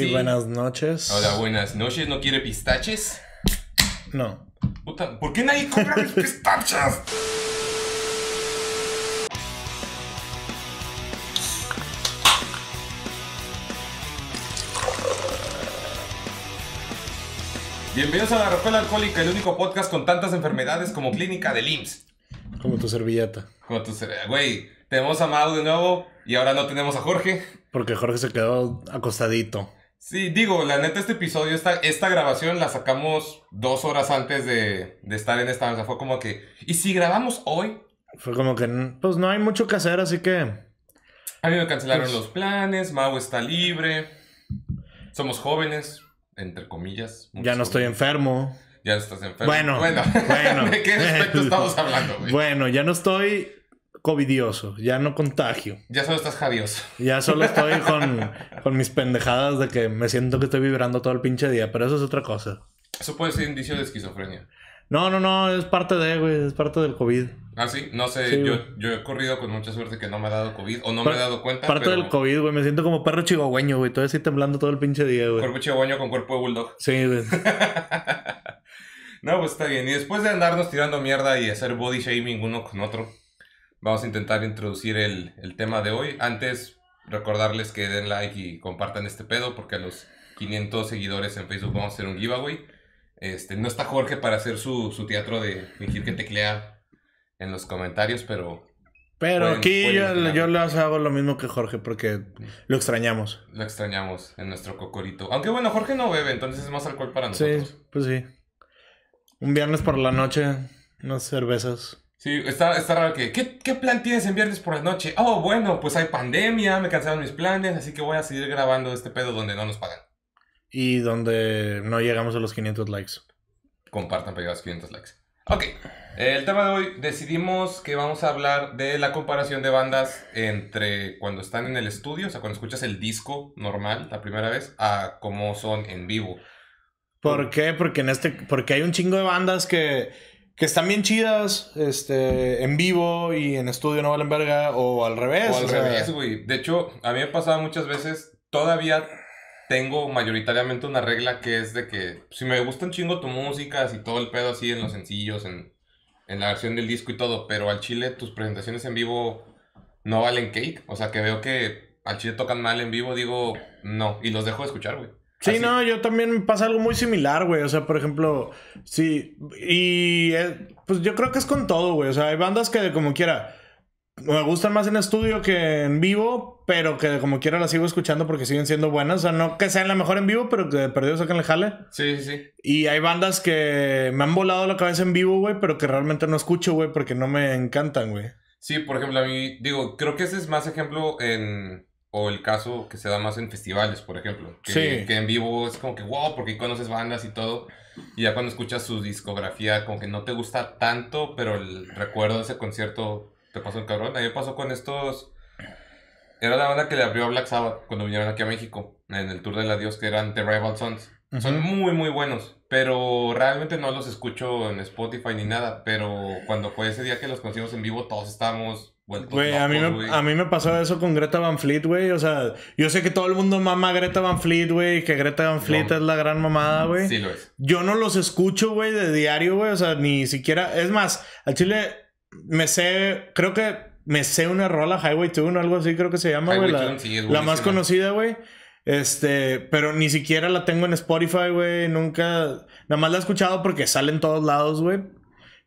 Sí, buenas noches. Hola, buenas noches. ¿No quiere pistaches? No. Puta, ¿por qué nadie compra mis pistaches? Bienvenidos a La Rocola Alcohólica, el único podcast con tantas enfermedades como Clínica del IMSS. Como tu servilleta. Como tu ser- Güey, tenemos a Mau de nuevo y ahora no tenemos a Jorge. Porque Jorge se quedó acostadito. Sí, digo, la neta, este episodio, esta, esta grabación la sacamos dos horas antes de, de estar en esta mesa. Fue como que, ¿y si grabamos hoy? Fue como que, pues no hay mucho que hacer, así que. A mí me cancelaron Pues- los planes, Mau está libre, somos jóvenes, entre comillas. Ya no estoy enfermo. Ya no estás enfermo. Bueno, bueno. bueno. ¿De qué aspecto estamos hablando, güey? Bueno, ya no estoy covidioso, ya no contagio. Ya solo estás javioso. Ya solo estoy con, con mis pendejadas de que me siento que estoy vibrando todo el pinche día, pero eso es otra cosa. Eso puede ser indicio de esquizofrenia. No, no, no, es parte de, güey, es parte del COVID. Ah, sí, no sé, Sí, yo, he corrido con mucha suerte que no me ha dado COVID o no Par- me he dado cuenta. Parte pero del COVID, güey, me siento como perro chihuahueño, güey, todavía estoy temblando todo el pinche día, güey. Cuerpo chihuahueño con cuerpo de bulldog. Sí, güey. no, pues está bien. Y después de andarnos tirando mierda y hacer body shaming uno con otro, vamos a intentar introducir el, el tema de hoy. Antes, recordarles que den like y compartan este pedo, porque a los 500 seguidores en Facebook vamos a hacer un giveaway. Este, no está Jorge para hacer su, su teatro de fingir que teclea en los comentarios, pero Pero Pueden- aquí pueden yo, yo les hago lo mismo que Jorge porque lo extrañamos. lo extrañamos en nuestro cocorito. Aunque bueno, Jorge no bebe, entonces es más alcohol para Sí, nosotros. pues sí. Un viernes por la noche, unas cervezas. Sí, está, está raro que... ¿qué, ¿Qué plan tienes en viernes por la noche? Oh, bueno, pues hay pandemia, me cancelaron mis planes, así que voy a seguir grabando este pedo donde no nos pagan. Y donde no llegamos a los 500 likes. Compartan pegados 500 likes. Ok, el tema de hoy decidimos que vamos a hablar de la comparación de bandas entre cuando están en el estudio, o sea, cuando escuchas el disco normal la primera vez, a cómo son en vivo. ¿Por qué? Porque en este, porque hay un chingo de bandas que, que están bien chidas, este, en vivo y en estudio no valen verga, o al revés. O al o revés, güey. De hecho, a mí me ha pasado muchas veces, todavía tengo mayoritariamente una regla que es de que si me gusta un chingo tu música, si todo el pedo así en los sencillos, en, en la versión del disco y todo, pero al chile tus presentaciones en vivo no valen cake. O sea, que veo que al chile tocan mal en vivo, digo, no, y los dejo de escuchar, güey. Sí, Así. no, yo también me pasa algo muy similar, güey. O sea, por ejemplo, sí, y eh, pues yo creo que es con todo, güey. O sea, hay bandas que como quiera me gustan más en estudio que en vivo, pero que como quiera las sigo escuchando porque siguen siendo buenas. O sea, no que sean la mejor en vivo, pero que de perdido sacan el jale. Sí, sí, sí. Y hay bandas que me han volado la cabeza en vivo, güey, pero que realmente no escucho, güey, porque no me encantan, güey. Sí, por ejemplo, a mí, digo, creo que ese es más ejemplo en, o el caso que se da más en festivales, por ejemplo. Que, Sí. que en vivo es como que, wow, porque conoces bandas y todo. Y ya cuando escuchas su discografía, como que no te gusta tanto, pero el recuerdo de ese concierto te pasó un cabrón. A mí me pasó con estos... Era la banda que le abrió a Black Sabbath cuando vinieron aquí a México, en el Tour del Adiós, que eran The Rival Sons. Son Ujú. muy, muy buenos, pero realmente no los escucho en Spotify ni nada. Pero cuando fue ese día que los conocimos en vivo, todos estábamos Güey, a mí, me, a mí me pasó eso con Greta Van Fleet, güey. O sea, yo sé que todo el mundo mama a Greta Van Fleet, güey. Que Greta Van Fleet No. es la gran mamada, güey. Sí lo es. Yo no los escucho, güey, de diario, güey. O sea, ni siquiera. Es más, al chile me sé. Creo que me sé una rola, Highway Tune o algo así, creo que se llama, güey. La, sí, la más conocida, güey. Este, pero ni siquiera la tengo en Spotify, güey. Nunca. Nada más la he escuchado porque sale en todos lados, güey.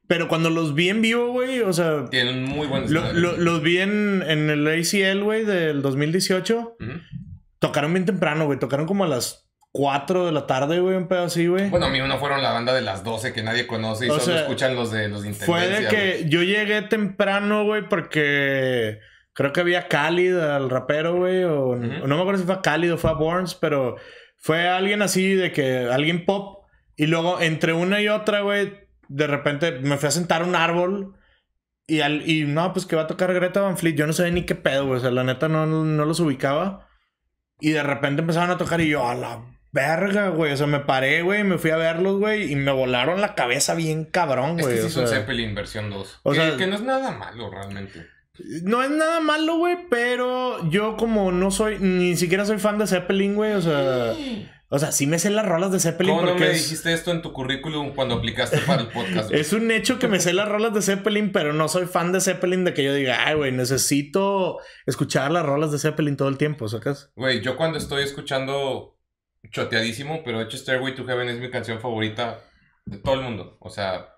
Pero cuando los vi en vivo, güey, o sea. Tienen muy buenos Lo- los vi en, en el ACL, güey, del 2018. Ujú. Tocaron bien temprano, güey. Tocaron como a las 4 de la tarde, güey, un pedo así, güey. Bueno, a mí no fueron la banda de las 12 que nadie conoce y O solo sea, escuchan los de los de Fue de que yo llegué temprano, güey, porque creo que había Khalid al rapero, güey. O no me acuerdo si fue a Khalid o fue a Borns, pero fue alguien así de que alguien pop. Y luego entre una y otra, güey, de repente me fui a sentar a un árbol. Y, al, y no, pues que va a tocar Greta Van Fleet. Yo no sabía ni qué pedo, güey. O sea, la neta no, no los ubicaba. Y de repente empezaron a tocar y yo, a la verga, güey. O sea, me paré, güey, me fui a verlos, güey. Y me volaron la cabeza bien cabrón, Es güey. que sí o es un sea, Zeppelin versión 2. o que, sea- que no es nada malo realmente. No es nada malo, güey, pero yo como no soy, ni siquiera soy fan de Zeppelin, güey, o sea... O sea, sí me sé las rolas de Zeppelin ¿Cómo no porque me es, dijiste esto en tu currículum cuando aplicaste para el podcast? güey? es un hecho que me sé las rolas de Zeppelin, pero no soy fan de Zeppelin de que yo diga, ay, güey, necesito escuchar las rolas de Zeppelin todo el tiempo, ¿sacas? Güey, yo cuando estoy escuchando choteadísimo, pero de hecho Stairway to Heaven es mi canción favorita de todo el mundo. O sea,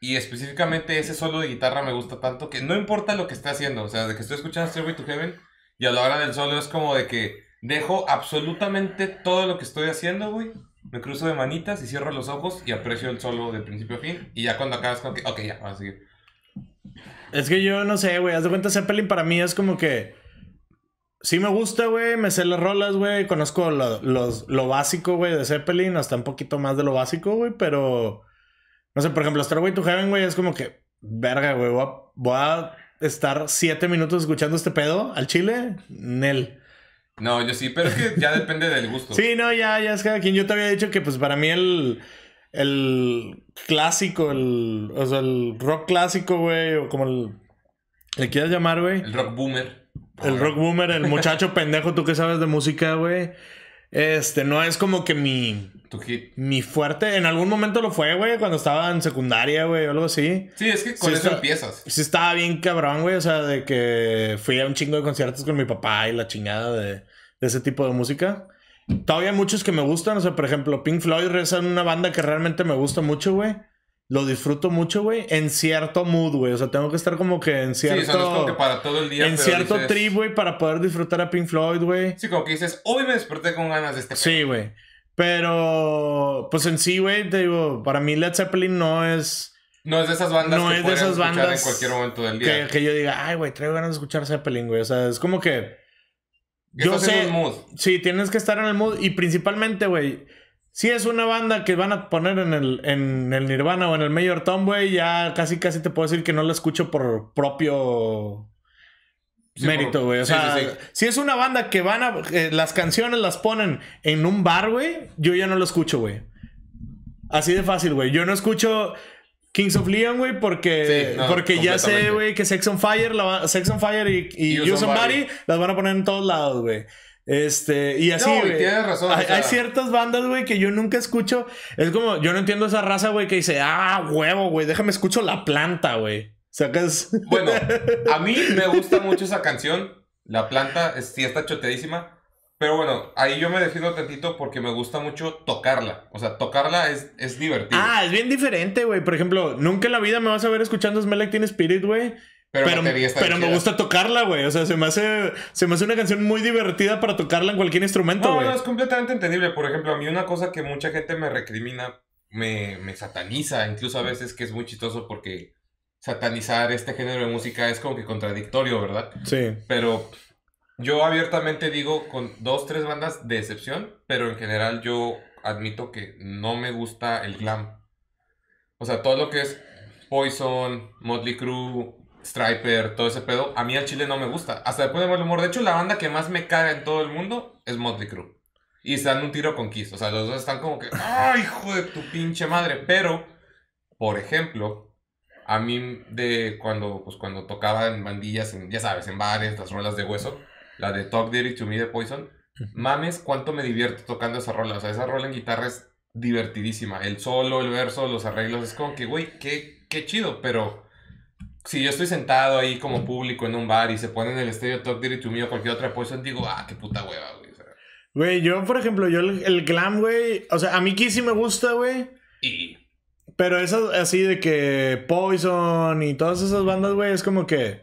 y específicamente ese solo de guitarra me gusta tanto que no importa lo que esté haciendo. O sea, de que estoy escuchando Stairway to Heaven y a la hora del solo es como de que dejo absolutamente todo lo que estoy haciendo, güey. Me cruzo de manitas y cierro los ojos y aprecio el solo de principio a fin. Y ya cuando acabas como que, ok, ya, vamos a seguir. Es que yo no sé, güey, haz de cuenta Zeppelin para mí es como que... Sí me gusta, güey, me sé las rolas, güey, conozco lo, los- lo básico, güey, de Zeppelin, hasta un poquito más de lo básico, güey, pero... No sé, por ejemplo, Starway to Heaven, güey, es como que... Verga, güey, voy voy a estar siete minutos escuchando este pedo al chile, Nel. No, yo sí, pero es que ya depende del gusto. Sí, no, ya, ya es cada quien. Yo te había dicho que, pues, para mí el... El clásico, el... O sea, el rock clásico, güey, o como el... Le quieras llamar, güey. El rock boomer. El rock boomer, el muchacho pendejo, tú que sabes de música, güey. Este, no es como que mi, Tu hit. mi fuerte. En algún momento lo fue, güey, cuando estaba en secundaria, güey, o algo así. Sí, es que con Sí, eso está- empiezas. Sí estaba bien cabrón, güey. O sea, de que fui a un chingo de conciertos con mi papá y la chingada de, de ese tipo de música. Todavía hay muchos que me gustan. O sea, por ejemplo, Pink Floyd es una banda que realmente me gusta mucho, güey. Lo disfruto mucho, güey. En cierto mood, güey. O sea, tengo que estar como que en Sí, cierto... o sea, no es como que para todo el día. en cierto dices- trip, güey, para poder disfrutar a Pink Floyd, güey. Sí, como que dices, hoy me desperté con ganas de este Sí, güey. Pero, pues en sí, güey, te digo, para mí Led Zeppelin no es No es de esas bandas No que es de esas escuchar bandas en cualquier momento del que, día. que yo diga, ay, güey, traigo ganas de escuchar Zeppelin, güey. O sea, es como que. Yo Estás en sé. un mood. Sí, tienes que estar en el mood. Y principalmente, güey. Si es una banda que van a poner en el, en el Nirvana o en el Mayor Tom, güey, ya casi casi te puedo decir que no la escucho por propio Sí, mérito, güey. O sí, sea, sí, si es una banda que van a. eh, las canciones las ponen en un bar, güey, yo ya no lo escucho, güey. Así de fácil, güey. Yo no escucho Kings of Leon, güey, porque, no, porque ya sé, güey, que Sex on Fire, la Sex on Fire y, y Y on Somebody. Body las van a poner en todos lados, güey. Este, y así, No, güey. tienes razón, o Hay, sea- hay ciertas bandas, güey, que yo nunca escucho. Es como, yo no entiendo esa raza, güey, que dice, ah, huevo, güey, déjame escucho la planta, güey. Sacas. Bueno, a mí me gusta mucho esa canción. La planta es, sí está choteadísima. Pero bueno, ahí yo me defiendo tantito porque me gusta mucho tocarla. O sea, tocarla es, es divertido. Ah, es bien diferente, güey. Por ejemplo, nunca en la vida me vas a ver escuchando Smell Like Teen Spirit, güey. Pero Pero, me gusta tocarla, güey. O sea, se me hace se me hace una canción muy divertida para tocarla en cualquier instrumento, No, güey. no, es completamente entendible. Por ejemplo, a mí una cosa que mucha gente me recrimina, me, me sataniza, incluso a veces que es muy chistoso porque satanizar este género de música es como que contradictorio, ¿verdad? Sí. Pero yo abiertamente digo con dos, tres bandas de excepción, pero en general yo admito que no me gusta el glam. O sea, todo lo que es Poison, Motley Crue, Striper, todo ese pedo, a mí al chile no me gusta. Hasta después de mal humor. De hecho, la banda que más me caga en todo el mundo es Motley Crue. Y están un tiro con Kiss. O sea, los dos están como que, ¡ay, hijo de tu pinche madre! Pero, por ejemplo, a mí de cuando, pues, cuando tocaba en bandillas, en- ya sabes, en bares, las rolas de hueso, la de Talk Dirty to Me de Poison, mames, cuánto me divierto tocando esa rola. O sea, esa rola en guitarra es divertidísima. El solo, el verso, los arreglos, es como que, güey, qué, qué chido, pero si yo estoy sentado ahí como público en un bar y se pone en el estéreo Talk Dirty to Me o cualquier otra Poison, digo, ah, qué puta hueva, güey. O sea, Güey, yo, por ejemplo, yo el, el glam, güey. O sea, a mí Kiss sí me gusta, güey. y Pero esas así de que Poison y todas esas bandas, güey, es como que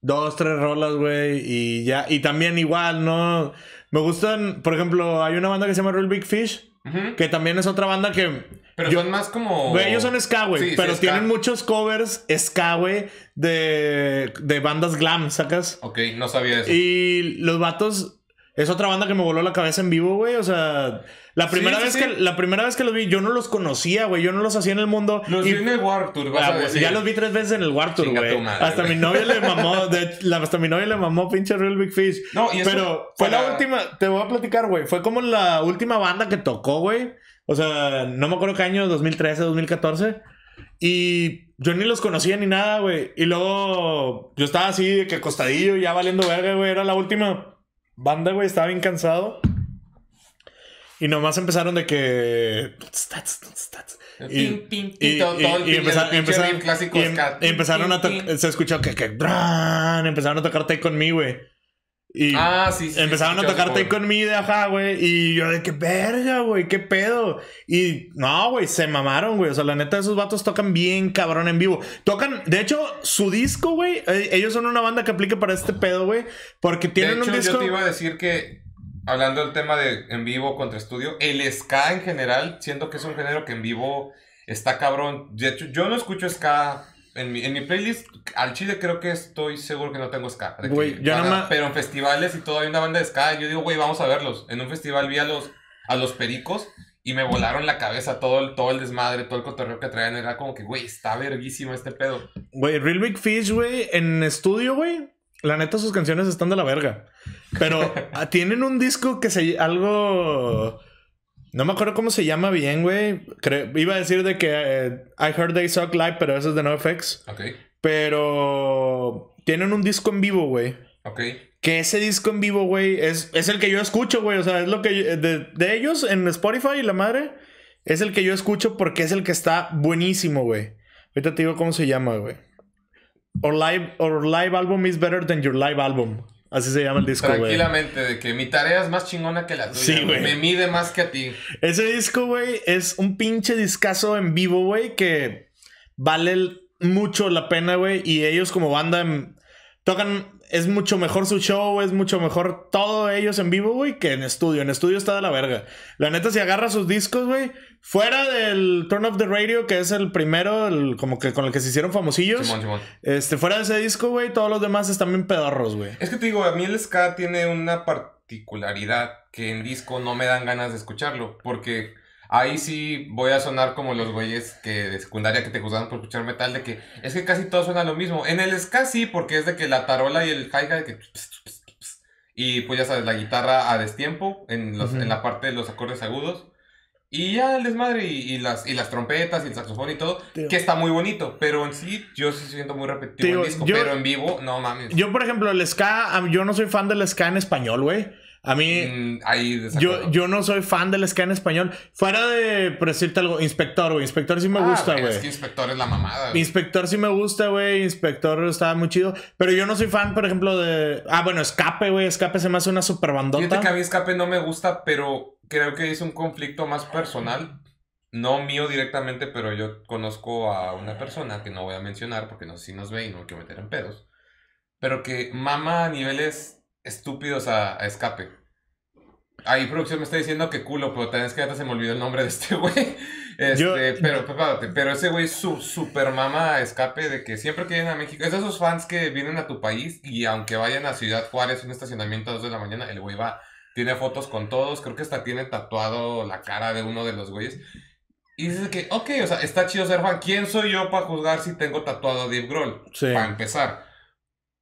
dos, tres rolas, güey, y ya. Y también igual, ¿no? Me gustan, por ejemplo, hay una banda que se llama Real Big Fish, que también es otra banda que... Pero yo- son más como... Güey, ellos son ska, güey, Sí, sí, pero ska. tienen muchos covers ska, güey, de, de bandas glam, ¿sacas? Ok, no sabía eso. Y los vatos es otra banda que me voló la cabeza en vivo, güey. O sea, la primera sí, vez que la primera vez que los vi, yo no los conocía, güey. Yo no los hacía en el mundo. Los y- vi en el War Tour, vas Ah, a güey, decir. ya los vi tres veces en el War Tour, güey. Hasta mi novia le mamó, de- la- hasta mi novia le mamó pinche Real Big Fish. No, y eso Pero fue la última, te voy a platicar, güey. Fue como la última banda que tocó, güey. O sea, no me acuerdo qué año, 2013, 2014. Y yo ni los conocía ni nada, güey. Y luego yo estaba así de que acostadillo, ya valiendo verga, güey. Era la última banda, güey. Estaba bien cansado. Y nomás empezaron de que. Y, empezaron- em- empezaron a tocar. Se escuchó que. que empezaron a tocar Take On Me, güey. Y Ah, sí, sí. empezaron a tocar Take On Me de ajá, güey. Y yo de que verga, güey, qué pedo. Y no, güey, se mamaron, güey. O sea, la neta, esos vatos tocan bien cabrón en vivo. Tocan, de hecho, su disco, güey. eh, ellos son una banda que aplica para este pedo, güey. Porque De tienen hecho, un disco. yo te iba a decir que, hablando del tema de en vivo contra estudio, el ska en general, siento que es un género que en vivo está cabrón. De hecho, yo no escucho ska en mi, en mi playlist. Al chile creo que estoy seguro que no tengo ska. Güey, yo Pero en festivales y todo hay una banda de ska. Yo digo, güey, vamos a verlos. En un festival vi a los, a los pericos. Y me volaron la cabeza todo el, todo el desmadre, todo el cotorreo que traían. Era como que, güey, está verguísimo este pedo. Güey, Real Big Fish, güey, en estudio, güey. La neta, sus canciones están de la verga. Pero ah, tienen un disco que se. Algo. No me acuerdo cómo se llama bien, güey. Iba a decir de que eh, I Heard They Suck Live, pero eso es de NoFX. Ok, Pero. Tienen un disco en vivo, güey. ok. Que ese disco en vivo, güey, es, es el que yo escucho, güey. O sea, es lo que. yo- de, de ellos en Spotify y la madre. Es el que yo escucho porque es el que está buenísimo, güey. Ahorita te digo cómo se llama, güey. Or live, or live album is better than your live album. Así se llama el disco, güey. Tranquilamente, de que mi tarea es más chingona que la tuya. Sí, güey. Me mide más que a ti. Ese disco, güey, es un pinche discazo en vivo, güey, que vale mucho la pena, güey. Y ellos como banda em, tocan, es mucho mejor su show, es mucho mejor todo ellos en vivo, güey, que en estudio. En estudio está de la verga. La neta, si agarra sus discos, güey, fuera del Turn Off the Radio, que es el primero, el- como que con el que se hicieron famosillos. Simón, Simón. Este, fuera de ese disco, güey, todos los demás están bien pedorros, güey. Es que te digo, a mí el ska tiene una particularidad que en disco no me dan ganas de escucharlo. Porque ahí sí voy a sonar como los güeyes que de secundaria que te juzgaban por escuchar metal. De que es que casi todo suena lo mismo. En el ska sí, porque es de que la tarola y el hi-hat de que. Y pues ya sabes, la guitarra a destiempo en, los- Ujú. en la parte de los acordes agudos. Y ya el desmadre y, y las, y las trompetas y el saxofón y todo, Tío. que está muy bonito, pero en sí yo sí siento muy repetitivo Tío, el disco, yo- pero en vivo, no mames. Yo, por ejemplo, el ska, yo no soy fan del ska en español, güey. A mí, Mm, ahí. Yo, yo no soy fan del ska en español. Fuera de, por decirte algo, Inspector, güey. Inspector sí me Ah, gusta, güey. Es que Inspector es la mamada. Inspector sí me gusta, güey. Inspector está muy chido. Pero yo no soy fan, por ejemplo, de. Ah, bueno, Escape, güey. Escape se me hace una super Fíjate que a bandota. mí Escape no me gusta, pero creo que es un conflicto más personal. No mío directamente, pero yo conozco a una persona que no voy a mencionar porque no sé si nos ve y no me quiero meter en pedos. Pero que mama a niveles estúpidos a, a Escape. Ahí producción me está diciendo que culo, pero también es que ya se me olvidó el nombre de este güey. Este, Yo- pero, prepárate, pero ese güey es su super mama escape de que siempre que vienen a México, es de esos fans que vienen a tu país y aunque vayan a Ciudad Juárez, un estacionamiento a 2 de la mañana, el güey va, tiene fotos con todos, creo que hasta tiene tatuado la cara de uno de los güeyes. Y dices que, ok, o sea, está chido ser fan. ¿Quién soy yo para juzgar si tengo tatuado a Dave Grohl? Sí. Para empezar.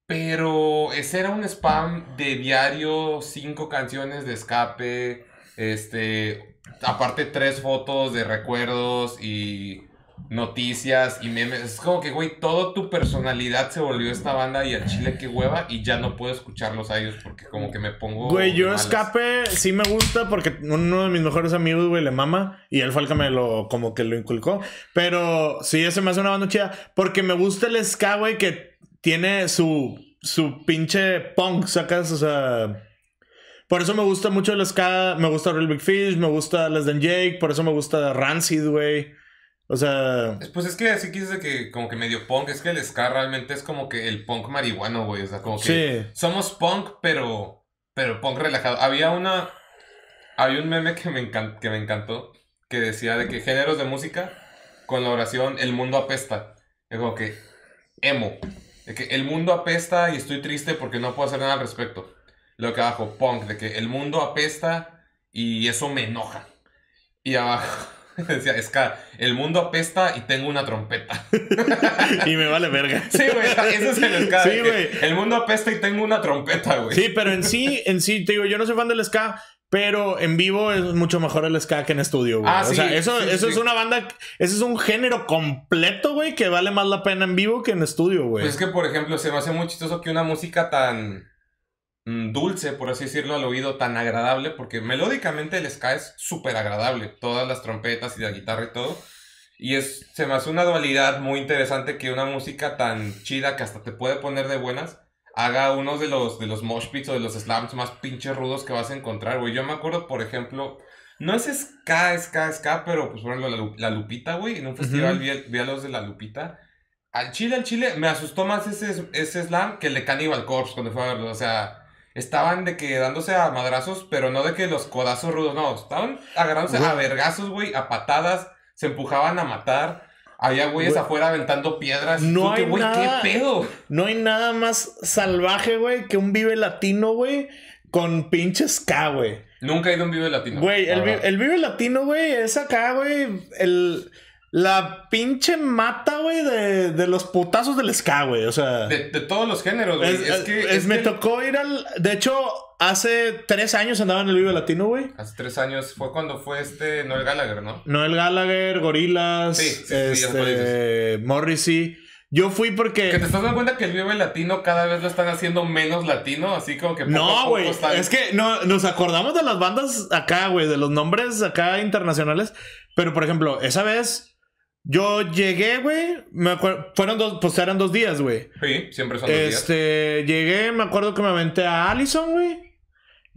Pero ese era un spam de diario, cinco canciones de escape, este, aparte tres fotos de recuerdos y noticias y memes. Es como que, güey, toda tu personalidad se volvió esta banda y al chile qué hueva y ya no puedo escucharlos a ellos porque como que me pongo... Güey, yo malas. Escape sí me gusta porque uno de mis mejores amigos, güey, le mama. Y él fue el que me lo, como que lo inculcó. Pero sí, ese me hace una banda chida. Porque me gusta el ska, güey, que tiene su, su pinche punk, sacas, o sea... Por eso me gusta mucho el ska, me gusta Real Big Fish, me gusta Less Than Jake, por eso me gusta Rancid, güey. O sea, Pues es que así quise que como que medio punk, es que el ska realmente es como que el punk marihuano, güey, o sea, como que sí. somos punk, pero pero punk relajado. Había una había un meme que me encan- que me encantó que decía de que géneros de música con la oración el mundo apesta. Es como que emo, de que el mundo apesta y estoy triste porque no puedo hacer nada al respecto. Lo que abajo punk, de que el mundo apesta y eso me enoja. Y abajo decía, ska, el mundo apesta y tengo una trompeta. y me vale verga. Sí, güey, eso es el ska. Sí, que güey. El mundo apesta y tengo una trompeta, güey. Sí, pero en sí, en sí, te digo, yo no soy fan del ska, Pero en vivo es mucho mejor el ska que en estudio, güey. Ah, o sí, sea, eso, sí, eso sí. es una banda, ese es un género completo, güey, que vale más la pena en vivo que en estudio, güey. Pues es que, por ejemplo, se me hace muy chistoso que una música tan mm, dulce, por así decirlo, al oído, tan agradable, porque melódicamente el ska es súper agradable, todas las trompetas y la guitarra y todo. Y es, se me hace una dualidad muy interesante que una música tan chida que hasta te puede poner de buenas, haga uno de los, de los mosh pits o de los slams más pinches rudos que vas a encontrar, güey. Yo me acuerdo, por ejemplo, no es ska, ska, ska, pero pues por ejemplo la, Lu- la Lupita, güey, en un festival Ujú. vi, vi a los de la Lupita. Al Chile, al Chile, me asustó más ese, ese slam que el de Cannibal Corpse cuando fue a verlo. O sea, estaban de que dándose a madrazos, pero no de que los codazos rudos, no. Estaban agarrándose a vergazos, güey, a patadas, se empujaban a matar. Había güeyes Güey. afuera aventando piedras. No que, hay güey, nada- ¿qué pedo? No hay nada más salvaje, güey, que un vive latino, güey, con pinche ska, güey. Nunca he ido a un Vive Latino. Güey, el, el Vive Latino, güey, es acá, güey. El, la pinche mata, güey, de, de los putazos del ska, güey. O sea. De, de todos los géneros, güey. es- Es, que. es- es me que- tocó ir al. De hecho, hace tres años andaba en el Vive Latino, güey. Hace tres años fue cuando fue este Noel Gallagher, ¿no? Noel Gallagher, Gorilas, Sí, sí, sí, este, Morrissey. Yo fui Que porque. te estás dando cuenta que el Vive Latino cada vez lo están haciendo menos latino, así como que poco No, güey. están- Es que no, nos acordamos de las bandas acá, güey, de los nombres acá internacionales. Pero, por ejemplo, esa vez yo llegué, güey. Me acuerdo. Fueron dos, pues eran dos días, güey. Sí, siempre son los días. Este, llegué, me acuerdo que me aventé a Allison, güey.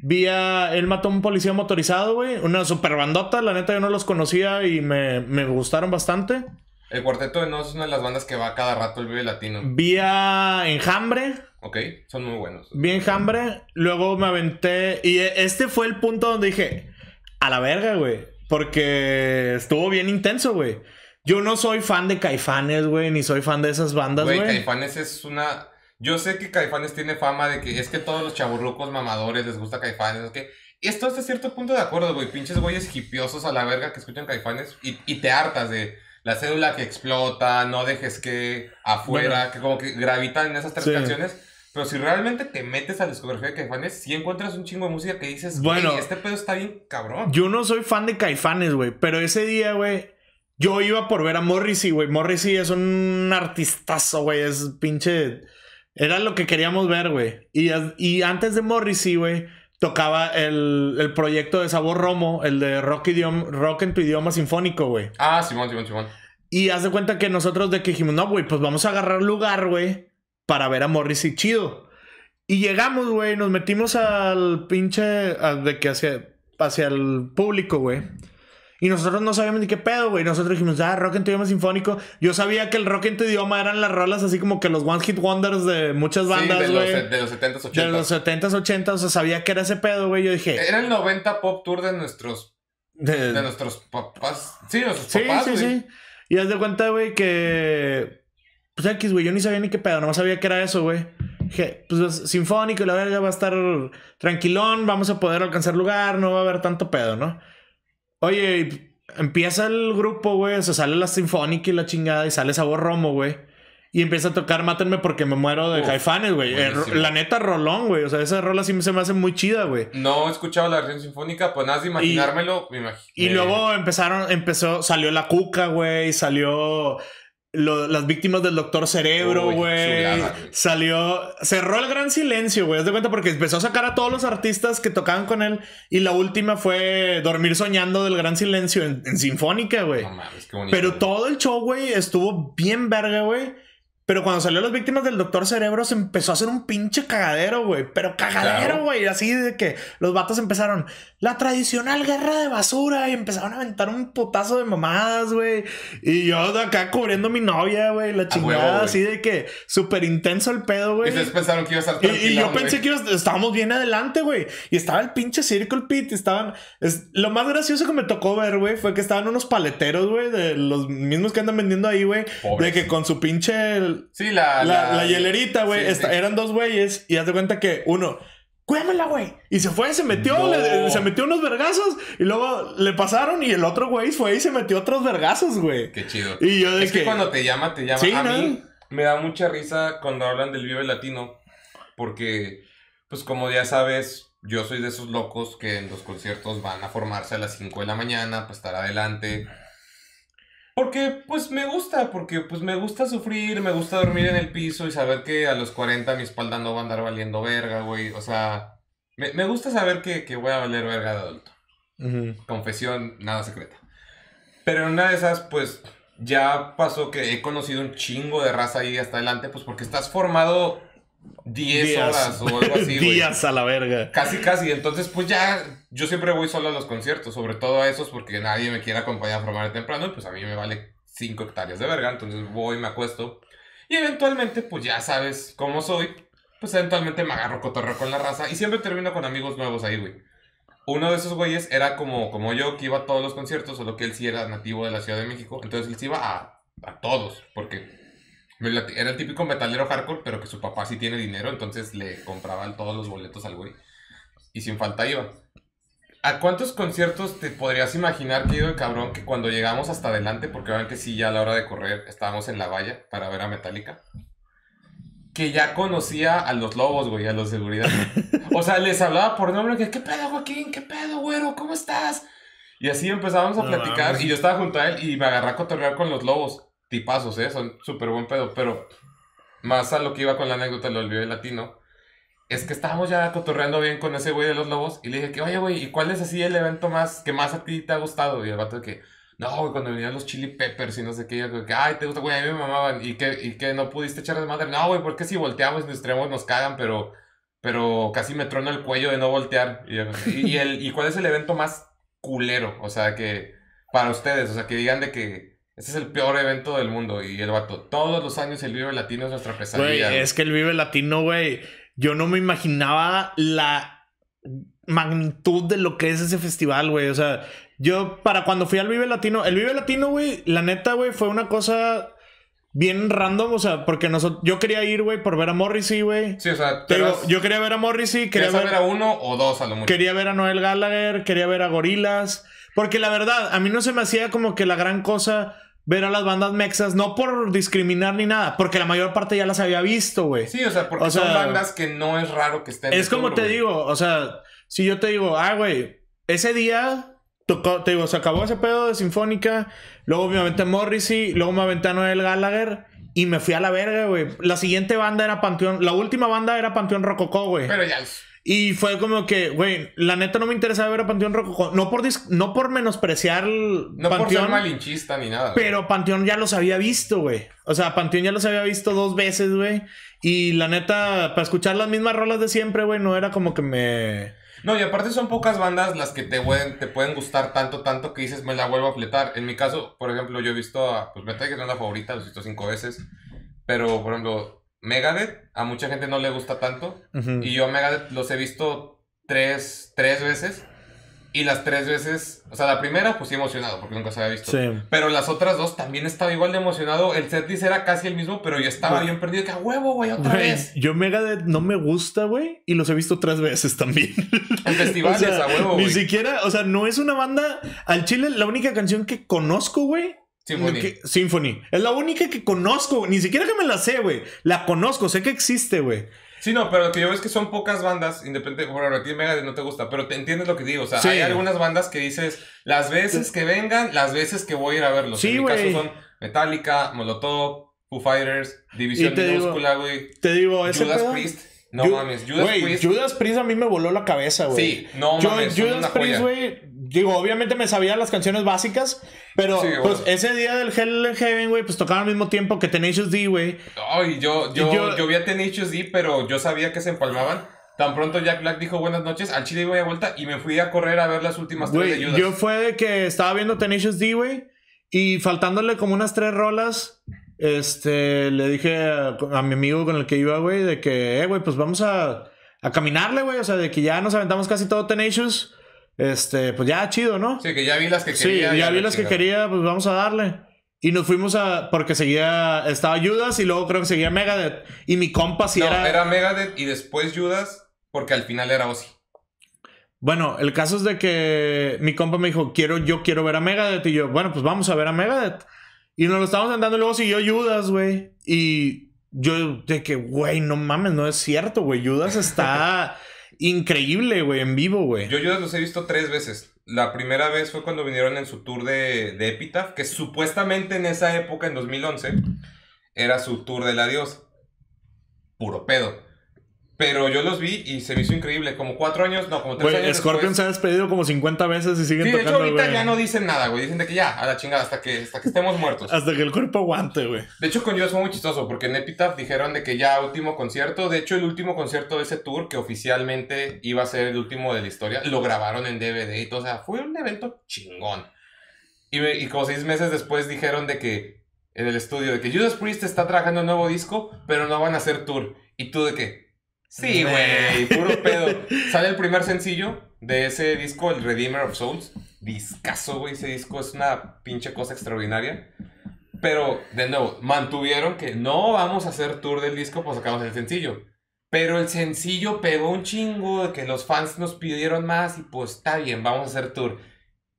Vi a. Él mató a un policía motorizado, güey. Una super bandota, la neta yo no los conocía y me, me gustaron bastante. El Cuarteto de Nos es una de las bandas que va cada rato el Vive Latino. Vi a Enjambre. Ok, son muy buenos. Vi Enjambre. Luego me aventé. Y e- este fue el punto donde dije. A la verga, güey. Porque estuvo bien intenso, güey. Yo no soy fan de Caifanes, güey. Ni soy fan de esas bandas, Güey, güey. Caifanes es una. Yo sé que Caifanes tiene fama de que es que todos los chaburrucos mamadores les gusta Caifanes, es que. Y esto hasta cierto punto de acuerdo, güey. Pinches güeyes hipiosos a la verga que escuchan Caifanes y, y te hartas de la cédula que explota, no dejes que afuera, Bueno. que como que gravitan en esas tres Sí. canciones. Pero si realmente te metes a la discografía de Caifanes, sí encuentras un chingo de música que dices, Bueno. bueno, este pedo está bien cabrón. Yo no soy fan de Caifanes, güey. Pero ese día, güey. Yo iba por ver a Morrissey, güey. Morrissey es un artistazo, güey. Es pinche. Era lo que queríamos ver, güey. Y, y antes de Morrissey, güey, tocaba el, el proyecto de Sabor Romo, el de rock, idioma, rock en tu idioma sinfónico, güey. Ah, Simón, Simón, Simón. Y haz de cuenta que nosotros de que dijimos, no, güey, pues vamos a agarrar lugar, güey, para ver a Morrissey chido. Y llegamos, güey, nos metimos al pinche, a- de que hacia, hacia el público, güey. Y nosotros no sabíamos ni qué pedo, güey. Nosotros dijimos, ah, rock en tu idioma sinfónico. Yo sabía que el rock en tu idioma eran las rolas así como que los one hit wonders de muchas Sí, bandas, de los, güey. de los 70s, 80s. De los 70s, 80s, o sea, sabía que era ese pedo, güey. Yo dije, Era el 90 Pop Tour de nuestros de- De nuestros papás. Sí, nuestros Sí, papás, sí, güey. sí. Y haz de cuenta, güey, que. Pues X, güey, yo ni sabía ni qué pedo, nomás sabía que era eso, güey. Dije, pues es sinfónico, y la verga va a estar tranquilón, vamos a poder alcanzar lugar, no va a haber tanto pedo, ¿no? Oye, y empieza el grupo, güey, o sea, sale la sinfónica y la chingada, y sale sabor romo, güey. Y empieza a tocar Mátenme porque me muero de Caifanes, güey. Eh. La neta, rolón, güey. O sea, esa rola sí se me hace muy chida, güey. No he escuchado la versión sinfónica, pues nada de imaginármelo, me imagino. Y luego empezaron, empezó, salió la cuca, güey, salió lo- las víctimas del doctor Cerebro, güey. Salió, cerró el gran silencio, güey. Haz de cuenta porque empezó a sacar a todos los artistas que tocaban con él. Y la última fue Dormir Soñando del Gran Silencio en, en Sinfónica, güey. No mames, qué bonito. Pero todo el show, güey, estuvo bien verga, güey. Pero cuando salió las víctimas del Doctor Cerebro se empezó a hacer un pinche cagadero, güey. Pero cagadero, Claro. güey. Así de que los vatos empezaron la tradicional guerra de basura y empezaron a aventar un putazo de mamadas, güey. Y yo de acá cubriendo a mi novia, güey. La chingada, huevo, así de que súper intenso el pedo, Y güey. ustedes pensaron que iba a estar Y, y yo pensé que iba- estábamos bien adelante, güey. Y estaba el pinche Circle Pit. y Estaban. es- lo más gracioso que me tocó ver, güey, fue que estaban unos paleteros, güey, de los mismos que andan vendiendo ahí, güey. De que con su pinche. Sí, la. La, la hielerita, güey. Sí, esta- sí. Eran dos güeyes. Y haz de cuenta que uno. Cuídamela, güey. Y se fue, se metió, No. le- se metió unos vergazos. Y luego le pasaron. Y el otro güey fue y se metió otros vergazos, güey. Qué chido. Y yo de Es que, que. cuando te llama, te llama. Sí, a ¿no? mí me da mucha risa cuando hablan del Vive Latino. Porque, pues como ya sabes, yo soy de esos locos que en los conciertos van a formarse a las 5 de la mañana para estar adelante. Porque pues me gusta, porque pues me gusta sufrir, me gusta dormir en el piso y saber que a los 40 mi espalda no va a andar valiendo verga, güey. O sea, me, me gusta saber que, que voy a valer verga de adulto. Confesión, nada secreta. Pero en una de esas, pues ya pasó que he conocido un chingo de raza ahí hasta adelante, pues porque estás formado 10 Días. horas o algo así. Días a la verga. Casi, casi. Entonces, pues ya, yo siempre voy solo a los conciertos, sobre todo a esos porque nadie me quiere acompañar a formar temprano y pues a mí me vale 5 hectáreas de verga, entonces voy, me acuesto y eventualmente, pues ya sabes cómo soy, pues eventualmente me agarro cotorreo con la raza y siempre termino con amigos nuevos ahí, güey. Uno de esos güeyes era como, como yo, que iba a todos los conciertos, solo que él sí era nativo de la Ciudad de México, entonces él sí iba a, a todos, porque era el típico metalero hardcore, pero que su papá sí tiene dinero, entonces le compraban todos los boletos al güey. Y sin falta iba. ¿A cuántos conciertos te podrías imaginar que iba el cabrón que cuando llegamos hasta adelante, porque obviamente sí, ya a la hora de correr estábamos en la valla para ver a Metallica? Que ya conocía a los lobos, güey, a los seguridad. O sea, les hablaba por nombre, que, ¿qué pedo, Joaquín? ¿Qué pedo, güero? ¿Cómo estás? Y así empezábamos a No platicar y yo estaba junto a él y me agarré a cotorrear con los lobos. Tipazos, ¿eh? Son súper buen pedo, pero más a lo que iba con la anécdota, lo olvidé latino. Es que estábamos ya cotorreando bien con ese güey de los lobos y le dije que, oye, güey, ¿y cuál es así el evento más que más a ti te ha gustado? Y el vato de que, no, güey, cuando venían los chili peppers y no sé qué, yo que, ay, te gusta, güey, a mí me mamaban. ¿Y que, y que no pudiste echar desmadre? No, güey, porque si volteamos y nos extremos nos cagan, pero, pero casi me trono el cuello de no voltear. Y, y, y el, ¿Y cuál es el evento más culero? O sea, que para ustedes, o sea, que digan de que este es el peor evento del mundo. Y el vato, todos los años el Vive Latino es nuestra Güey, pesadilla. es que el Vive Latino, güey, yo no me imaginaba la magnitud de lo que es ese festival, güey. O sea, yo para cuando fui al Vive Latino, el Vive Latino, güey, la neta, güey, fue una cosa bien random, o sea, porque nosotros, yo quería ir, güey, por ver a Morrissey, güey. Sí, o sea, Te digo, yo quería ver a Morrissey, quería ver a uno o dos a lo mucho. quería ver a Noel Gallagher, quería ver a Gorilas, porque la verdad, a mí no se me hacía como que la gran cosa ver a las bandas mexas, no por discriminar ni nada, porque la mayor parte ya las había visto, güey. Sí, o sea, porque O sea, son bandas que no es raro que estén. Es como tour, te digo, o sea, si yo te digo, ah, güey, ese día tocó, te digo, se acabó ese pedo de Sinfónica, luego me aventé a Morrissey, luego me aventé a Noel Gallagher y me fui a la verga, güey. La siguiente banda era Panteón, la última banda era Panteón Rococó, güey. Pero ya. Y fue como que, güey, la neta no me interesaba ver a Panteón Rococó, no por, dis- no por menospreciar el No por ser Panteón. malinchista ni nada. güey. Pero Panteón ya los había visto, güey. O sea, Panteón ya los había visto dos veces, güey. Y la neta, para escuchar las mismas rolas de siempre, güey, no era como que me... No, y aparte son pocas bandas las que te pueden, te pueden gustar tanto, tanto que dices, me la vuelvo a fletar. En mi caso, por ejemplo, yo he visto a, pues Metallica es una favorita, los he visto cinco veces. Pero, por ejemplo, Megadeth, a mucha gente no le gusta tanto. Y yo a Megadeth los he visto tres, tres veces. Y las tres veces, o sea, la primera, pues sí emocionado, porque nunca se había visto. Sí. Pero las otras dos también estaba igual de emocionado. El setlist era casi el mismo, pero yo estaba Güey. bien perdido. Que a huevo, güey, otra vez. yo Megadeth no me gusta, güey, y los he visto tres veces también. En festivales, O sea, a huevo, Ni güey. siquiera, o sea, no es una banda. Al chile, la única canción que conozco, güey. Symphony. que- Symphony. Es la única que conozco. Ni siquiera que me la sé, güey. La conozco, sé que existe, güey. Sí, no, pero lo que yo veo es que son pocas bandas, independiente, por ejemplo, a ti Megadeth no te gusta, pero te entiendes lo que digo, o sea, Sí. hay algunas bandas que dices, las veces que vengan, las veces que voy a ir a verlos. Sí, en mi caso son Metallica, Molotov, Foo Fighters, División Minúscula, güey, Te digo, ese Judas pedo- Priest, no Ju- mames, Judas Güey, Priest, Judas Priest a mí me voló la cabeza, güey. sí, no Yo, mames, Judas Priest, güey, digo, obviamente me sabía las canciones básicas, pero Sí, pues ese día del Hell in Heaven, güey, pues tocaban al mismo tiempo que Tenacious D, güey. Ay, yo, yo, yo, yo- vi a Tenacious D, pero yo sabía que se empalmaban. Tan pronto Jack Black dijo buenas noches, al chile iba de vuelta y me fui a correr a ver las últimas tres de Judas. yo fue de que estaba viendo Tenacious D, güey, y faltándole como unas tres rolas, este, le dije a, a mi amigo con el que iba, güey, de que, eh, güey, pues vamos a, a caminarle, güey, o sea, de que ya nos aventamos casi todo Tenacious, este, pues ya chido, ¿no? Sí, que ya vi las que Sí, quería. ya, vi la las que quería, pues vamos a darle. Y nos fuimos a. Porque seguía. Estaba Judas y luego creo que seguía Megadeth. Y mi compa si no, era... era... Megadeth y después Judas, porque al final era Ozzy. Bueno, el caso es de que mi compa me dijo, quiero, yo quiero ver a Megadeth. Y yo, bueno, pues vamos a ver a Megadeth. Y nos lo estábamos andando y luego siguió Judas, güey. Y yo de que, güey, no mames, no es cierto, güey. Judas está increíble, güey, en vivo, güey. Yo Judas los he visto tres veces. La primera vez fue cuando vinieron en su tour de, de Epitaph, que supuestamente en esa época, en 2011, era su tour del adiós. Puro pedo. Pero yo los vi y se me hizo increíble. Como cuatro años, no, como tres Güey, años Scorpion después. se ha despedido como 50 veces y siguen Sí, de hecho, tocando, ahorita güey. ya no dicen nada, güey. Dicen de que ya, a la chingada, hasta que, hasta que estemos muertos. Hasta que el cuerpo aguante, güey. De hecho, con Judas fue muy chistoso, porque en Epitaph dijeron de que ya último concierto. De hecho, el último concierto de ese tour, que oficialmente iba a ser el último de la historia, lo grabaron en DVD y todo. O sea, fue un evento chingón. Y, me- y como seis meses después dijeron de que en el estudio, de que Judas Priest está trabajando un nuevo disco, pero no van a hacer tour. Y tú de que, sí, güey, puro pedo. Sale el primer sencillo de ese disco, el Redeemer of Souls. Discaso, güey, ese disco es una pinche cosa extraordinaria. Pero, de nuevo, mantuvieron que no vamos a hacer tour del disco, pues sacamos el sencillo. Pero el sencillo pegó un chingo de que los fans nos pidieron más y pues está bien, vamos a hacer tour.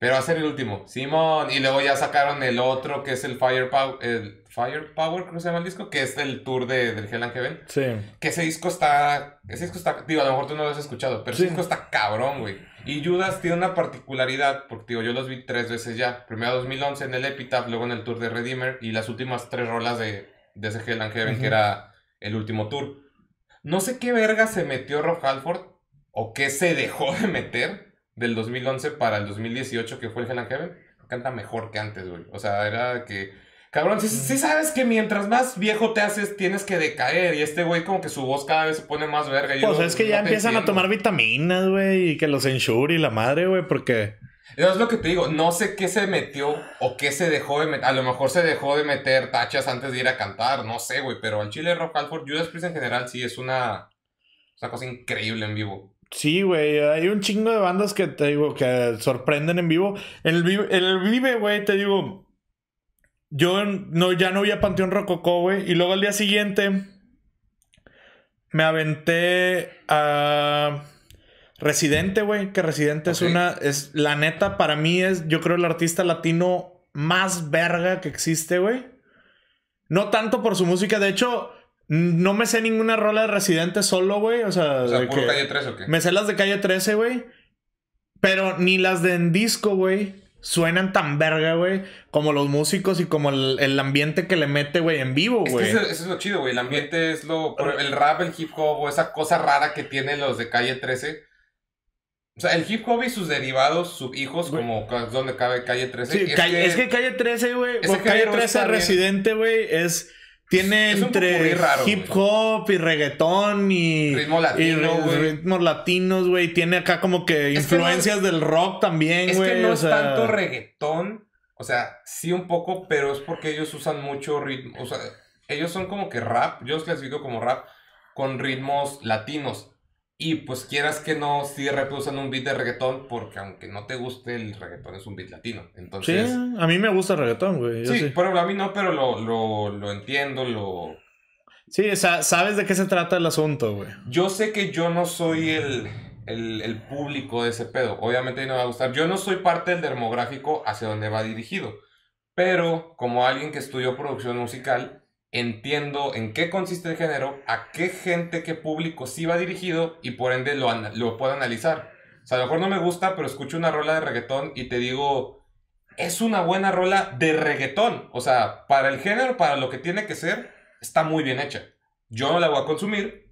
Pero va a ser el último, Simón. Y luego ya sacaron el otro que es el Firepower, el Firepower, creo que se llama el disco, que es el tour de, del Hell and Heaven. Sí. Que ese disco está. Ese disco está. Digo, a lo mejor tú no lo has escuchado, pero Sí. ese disco está cabrón, güey. Y Judas tiene una particularidad, porque digo, yo los vi tres veces ya. Primero 2011 en el Epitaph, luego en el tour de Redeemer, y las últimas tres rolas de, de ese Hell and Heaven, Ujú. que era el último tour. No sé qué verga se metió Rob Halford, o qué se dejó de meter del 2011 para el 2018, que fue el Hell and Heaven. Canta mejor que antes, güey. O sea, era que. Cabrón, sí sabes que mientras más viejo te haces, tienes que decaer. Y este güey, como que su voz cada vez se pone más verga. yo Pues no- es que no ya empiezan a tomar vitaminas, güey, y que los ensure y la madre, güey, porque... Es lo que te digo, no sé qué se metió o qué se dejó de meter. A lo mejor se dejó de meter tachas antes de ir a cantar, no sé, güey. Pero al Chile Rock Halford, Judas Priest en general, sí es una, es una cosa increíble en vivo. Sí, güey, hay un chingo de bandas que te digo que sorprenden en vivo. En el Vive, en el Vive, güey, te digo, yo no, ya no vi a Panteón Rococó, güey, y luego al día siguiente me aventé a Residente, güey, que Residente es una, es la neta, para mí es, yo creo, el artista latino más verga que existe, güey. No tanto por su música, de hecho, no me sé ninguna rola de Residente solo, güey, o sea, O sea, de puro que- calle 3 o qué. me sé las de calle 13, güey. Pero ni las de en disco, güey. Suenan tan verga, güey. Como los músicos y como el, el ambiente que le mete, güey, en vivo, Es que güey. eso, eso es lo chido, güey. El ambiente es lo. El rap, el hip hop o esa cosa rara que tienen los de calle 13. O sea, el hip hop y sus derivados, subhijos, Güey. como donde cabe calle 13. Sí, calle- es, que... calle 13, güey. Calle género 13 está bien. Residente, güey, es. Tiene Es entre raro, hip hop y reggaetón y. Ritmo latino, y ri- güey. ritmos latinos, güey. Tiene acá como que Es que influencias del rock también, Es güey. que no o es sea, tanto reggaetón. O sea, sí un poco, pero es porque ellos usan mucho ritmo. O sea, ellos son como que rap. Yo los clasifico como rap con ritmos latinos. Y pues quieras que no, sí usan un beat de reggaetón. Porque aunque no te guste, el reggaetón es un beat latino. Sí, Entonces. a mí me gusta el reggaetón, güey. Sí, sí. ejemplo, a mí no, pero lo, lo, lo entiendo, lo... Sí, sa- sabes de qué se trata el asunto, güey. Yo sé que yo no soy el, el, el público de ese pedo. Obviamente no me va a gustar. Yo no soy parte del demográfico hacia donde va dirigido. Pero como alguien que estudió producción musical, entiendo en qué consiste el género, a qué gente, qué público sí va dirigido y por ende lo, lo puedo analizar. O sea, a lo mejor no me gusta, pero escucho una rola de reggaetón y te digo, es una buena rola de reggaetón. O sea, para el género, para lo que tiene que ser, está muy bien hecha. Yo no la voy a consumir,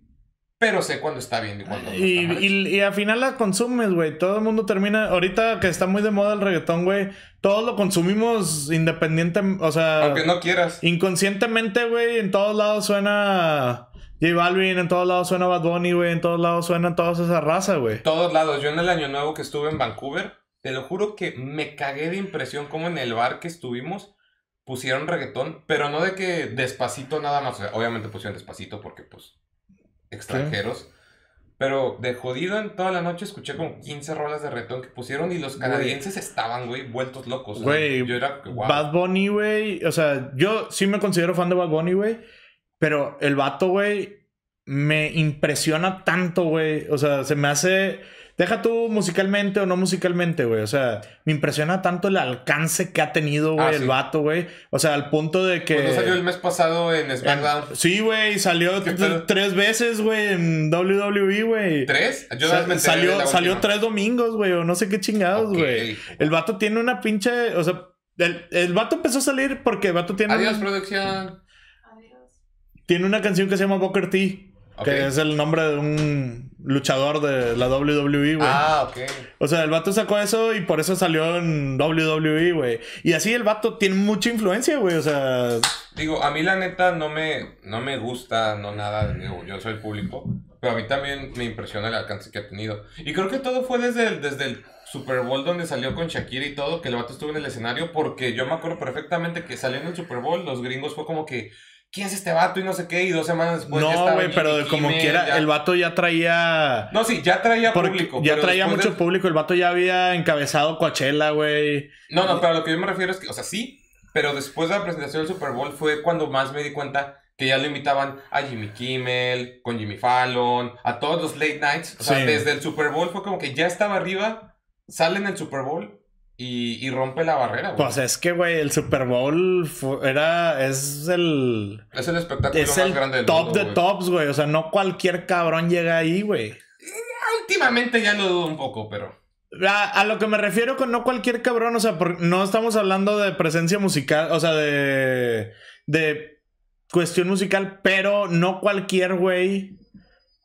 pero sé cuándo está bien y cuándo no Y, está mal y, y al final la consumes, güey. Todo el mundo termina. Ahorita que está muy de moda el reggaetón, güey. Todos lo consumimos independiente. O sea, Aunque no quieras. inconscientemente, güey. En todos lados suena J Balvin, en todos lados suena Bad Bunny, güey. En todos lados suena toda esa raza, güey. Todos lados. Yo en el año nuevo que estuve en Vancouver, te lo juro que me cagué de impresión como en el bar que estuvimos pusieron reggaetón, pero no de que despacito nada más. O sea, obviamente pusieron despacito porque, pues, extranjeros. Pero de jodido en toda la noche escuché como 15 rolas de reggaetón que pusieron y los Güey. canadienses estaban, güey, vueltos locos. O sea, Güey, yo era, wow. Bad Bunny, güey. O sea, yo sí me considero fan de Bad Bunny, güey. Pero el vato, güey, me impresiona tanto, güey. O sea, se me hace. Deja tú musicalmente o no musicalmente, güey. O sea, me impresiona tanto el alcance que ha tenido, güey, Ah, el sí. vato, güey. O sea, al punto de que. No salió el mes pasado en SmackDown. Sí, güey, salió tres veces, güey, en WWE, güey. ¿Tres? Yo Sa- me salió la salió tres domingos, güey, o no sé qué chingados, güey. El vato tiene una pinche. O sea, el, el vato empezó a salir porque el vato tiene, Adiós, una, producción. Adiós. tiene una canción que se llama Booker T. Que es el nombre de un luchador de la WWE, güey. Ah, ok. O sea, el vato sacó eso y por eso salió en WWE, güey. Y así el vato tiene mucha influencia, güey. O sea, Digo, a mí la neta no me, no me gusta, no nada, digo, yo soy público, pero a mí también me impresiona el alcance que ha tenido. Y creo que todo fue desde el, desde el Super Bowl donde salió con Shakira y todo, que el vato estuvo en el escenario, porque yo me acuerdo perfectamente que salió en el Super Bowl, los gringos fue como que, ¿quién es este vato? Y no sé qué, y dos semanas después no, güey, Jimmy pero como Kimmel, quiera, ya- el vato ya traía. No, sí, ya traía porque público. ya traía mucho del- público. El vato ya había encabezado Coachella, güey. No, no, pero a lo que yo me refiero es que, o sea, sí, pero después de la presentación del Super Bowl fue cuando más me di cuenta que ya lo invitaban a Jimmy Kimmel, con Jimmy Fallon, a todos los late nights. O sea, Sí. desde el Super Bowl fue como que ya estaba arriba, sale en el Super Bowl y, y rompe la barrera, güey. Pues es que, güey, el Super Bowl era. Es el. es el espectáculo Es más el grande del top mundo, de güey. tops, güey. O sea, no cualquier cabrón llega ahí, güey. Últimamente ya lo dudo un poco, pero... A, a lo que me refiero con no cualquier cabrón, o sea, por- no estamos hablando de presencia musical, o sea, de. de cuestión musical, pero no cualquier güey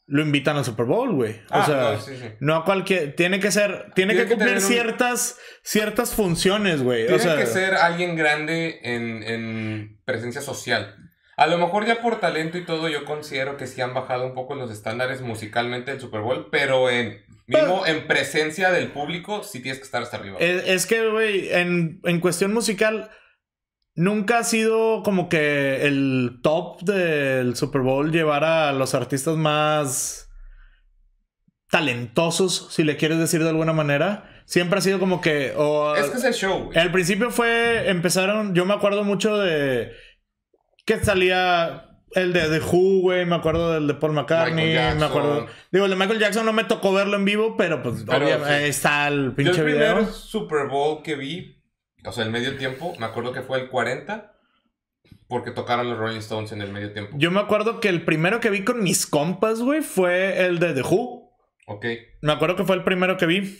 lo invitan al Super Bowl, güey. O Ah, sea. no, sí, sí. No a cualquier. Tiene que ser. Tiene, Tiene que que cumplir un- ciertas. ciertas funciones, güey. Tiene O sea. que ser alguien grande en, en presencia social. A lo mejor ya por talento y todo, yo considero que sí han bajado un poco los estándares musicalmente del Super Bowl, pero en mismo en presencia del público sí tienes que estar hasta arriba. Es, es que, güey, en, en cuestión musical. Nunca ha sido como que el top del Super Bowl llevar a los artistas más talentosos, si le quieres decir de alguna manera. Siempre ha sido como que. o- es que es el show. Al principio fue. Empezaron. Yo me acuerdo mucho de. Que salía. El de The Who, güey. Me acuerdo del de Paul McCartney. Me acuerdo. Digo, el de Michael Jackson no me tocó verlo en vivo, pero pues Pero obviamente sí. ahí está el Yo pinche el primer video. Super Bowl que vi, o sea, el medio tiempo, me acuerdo que fue el 40, porque tocaron los Rolling Stones en el medio tiempo. Yo me acuerdo que el primero que vi con mis compas, güey, fue el de The Who. Ok. Me acuerdo que fue el primero que vi.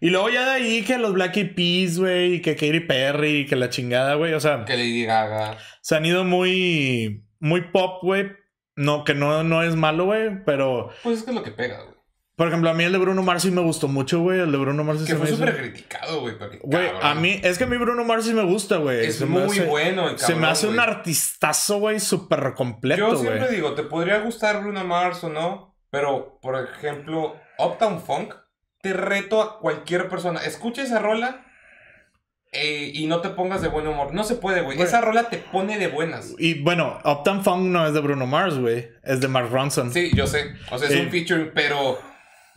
Y luego ya de ahí que los Black Eyed Peas, güey, y que Katy Perry, y que la chingada, güey. O sea, Que Lady Gaga. se han ido muy, muy pop, güey. No, que no, no es malo, güey, pero... Pues es que es lo que pega, güey. Por ejemplo, a mí el de Bruno Mars sí me gustó mucho, güey. El de Bruno Mars sí Que se fue me hizo- súper criticado, güey. pero Güey, cabrón. a mí... Es que a mí Bruno Mars sí me gusta, güey. Es Se me muy hace- bueno el cabrón, Se me hace un güey. artistazo, güey, súper completo, Yo güey. siempre digo, te podría gustar Bruno Mars o no, pero, por ejemplo, Uptown Funk, te reto a cualquier persona. Escucha esa rola eh, y no te pongas de buen humor. No se puede, güey. Güey. Esa rola te pone de buenas. Y bueno, Uptown Funk no es de Bruno Mars, güey. Es de Mark Ronson. Sí, yo sé. O sea, es Sí. un featuring, pero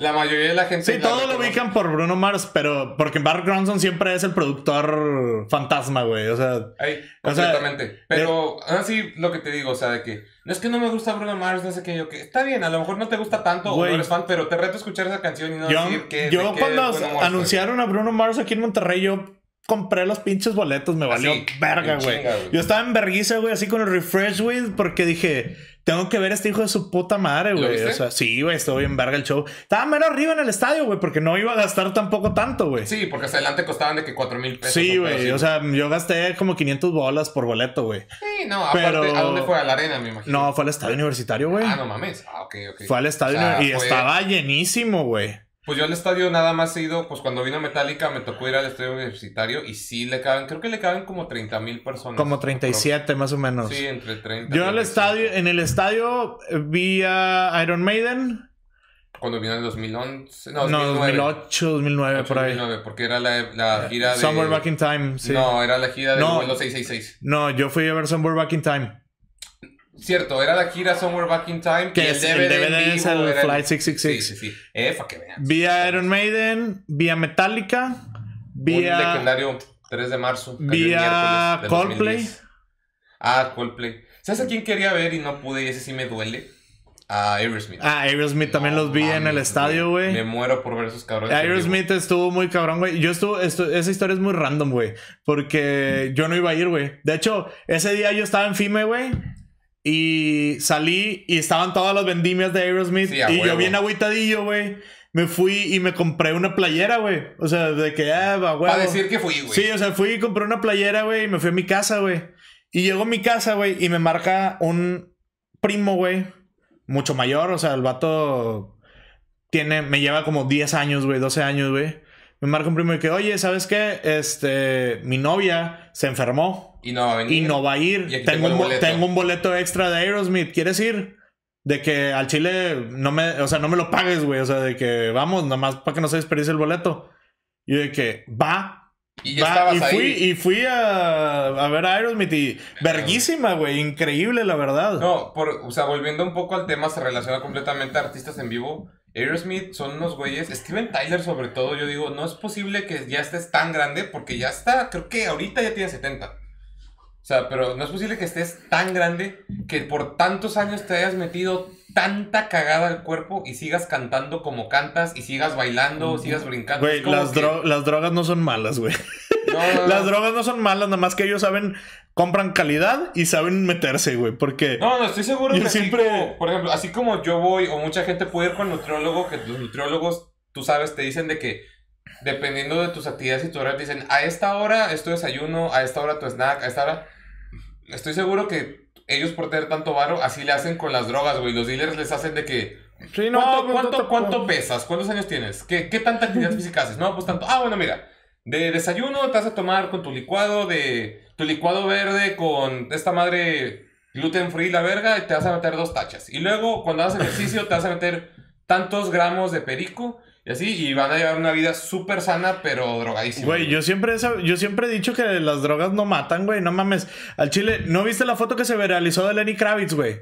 la mayoría de la gente... Sí, todos lo ubican por Bruno Mars, pero porque Mark Ronson siempre es el productor fantasma, güey. O sea, Ay, O sea, completamente. pero aún así, lo que te digo, o sea, de que no es que no me gusta Bruno Mars, no sé qué, yo que está bien, a lo mejor no te gusta tanto o Güey. no eres fan, pero te reto a escuchar esa canción y no yo, decir que. yo cuando anunciaron a Bruno Mars aquí en Monterrey, yo compré los pinches boletos, me valió Así, verga, güey. Yo estaba en vergüenza, güey, así con el refresh, güey, porque dije, tengo que ver a este hijo de su puta madre, ¿Lo güey. O sea, sí, güey, estuvo bien verga el show. Estaba menos arriba en el estadio, güey, porque no iba a gastar tampoco tanto, güey. Sí, porque hasta adelante costaban de que 4 mil pesos. Sí, güey. O sea, yo gasté como 500 bolas por boleto, güey. Sí, no, aparte, ¿a dónde fue? A la arena, me imagino. No, fue al estadio universitario, güey. Ah, no mames. Ah, ok, ok. Fue al estadio O sea, y fue- estaba llenísimo, güey. Pues yo al estadio nada más he ido, pues cuando vino Metallica me tocó ir al estadio universitario y sí le caben, creo que le caben como 30 mil personas. Como 37 más o menos. Sí, entre 30. Yo al 35. estadio, en el estadio eh, vi a Iron Maiden. Cuando vino en 2011. No, No, 2009. 2008, 2009, por ahí. 2009, porque era la, la gira de... Somewhere Back in Time, sí. No, era la gira de No. vuelo 666. No, yo fui a ver Somewhere Back in Time. Cierto, era la gira Somewhere Back in Time. Que y es- el DVD en es vivo el Flight 666. Sí, sí, sí. Eh, para que vean. Vi a Iron Maiden, vi a Metallica, vi Un a... legendario 3 de marzo. cayó vi el a miércoles del Coldplay. 2010. Ah, Coldplay. ¿Sabes a quién quería ver y no pude y ese sí me duele? a Aerosmith. Ah, Aerosmith también No los vi en el estadio, güey. Me muero por ver esos cabrones. Aerosmith estuvo muy cabrón, güey. Yo estuvo, esto- esa historia es muy random, güey. Porque yo no iba a ir, güey. De hecho, ese día yo estaba en FIME, güey. Y salí y estaban todas las vendimias de Aerosmith. Sí, y yo bien agüitadillo, güey. Me fui y me compré una playera, güey. O sea, de que, ah, va, güey. Para decir que fui, güey. Sí, o sea, fui y compré una playera, güey, y me fui a mi casa, güey. Y llegó a mi casa, güey, y me marca un primo, güey, mucho mayor, o sea, el vato tiene, me lleva como 10 años, güey, 12 años, güey. Me marca un primo y que, oye, ¿sabes qué? Este, mi novia se enfermó Y no va a venir. y no va a ir. Y Tengo un, bo- boleto. tengo un boleto extra de Aerosmith, ¿quieres ir? De que al chile no me, o sea, no me lo pagues, güey. O sea, de que vamos, nada más para que no se desperdicie el boleto. Y de que va, Y ya Va, y ahí. fui, y fui a, a ver a Aerosmith y verguísima, güey. Increíble, la verdad. No, por, o sea, volviendo un poco al tema, se relaciona completamente a artistas en vivo. Aerosmith son unos güeyes, Steven Tyler sobre todo, yo digo, no es posible que ya estés tan grande porque ya está, creo que ahorita ya tiene 70. O sea, pero no es posible que estés tan grande que por tantos años te hayas metido tanta cagada al cuerpo y sigas cantando como cantas y sigas bailando, sigas brincando. Güey, las, que- dro- las drogas no son malas, güey. No, no, no. Las drogas no son malas, nada más que ellos saben, compran calidad y saben meterse, güey. Porque. No, no, estoy seguro Yo que así siempre- como, por ejemplo, así como yo voy o mucha gente puede ir con nutriólogo, que los nutriólogos, tú sabes, te dicen de que dependiendo de tus actividades y tu hora, dicen, a esta hora es tu desayuno, a esta hora tu snack, a esta hora... Estoy seguro que ellos por tener tanto varo, así le hacen con las drogas, güey. Los dealers les hacen de que... Sí, ¿Cuánto, pues, cuánto, no cuánto pesas? ¿Cuántos años tienes? ¿Qué, qué tanta actividad física haces? No, pues tanto. Ah, bueno, mira. De desayuno te vas a tomar con tu licuado de... Tu licuado verde con esta madre gluten free, la verga, y te vas a meter dos tachas. Y luego, cuando hagas ejercicio, te vas a meter tantos gramos de perico y así, y van a llevar una vida súper sana, pero drogadísima. Güey, yo siempre, yo siempre he dicho que las drogas no matan, güey. No mames. Al chile, ¿no viste la foto que se viralizó de Lenny Kravitz, güey?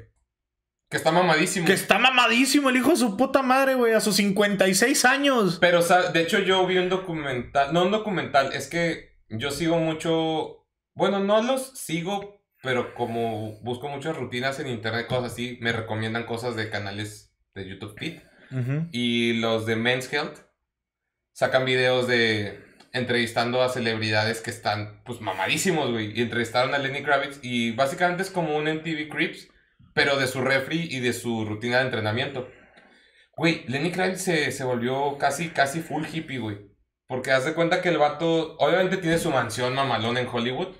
Que está mamadísimo. Que está mamadísimo el hijo de su puta madre, güey. A sus 56 años. Pero, o sea, de hecho yo vi un documental, no un documental, es que yo sigo mucho, bueno, no los sigo, pero como busco muchas rutinas en internet, cosas así, me recomiendan cosas de canales de YouTube Y los de Men's Health sacan videos de entrevistando a celebridades que están, pues, mamadísimos, güey. Y entrevistaron a Lenny Kravitz y básicamente es como un MTV Crips, pero de su refri y de su rutina de entrenamiento. Güey, Lenny Kravitz se, se volvió casi, casi full hippie, güey. Porque haz de cuenta que el vato, obviamente tiene su mansión mamalón en Hollywood,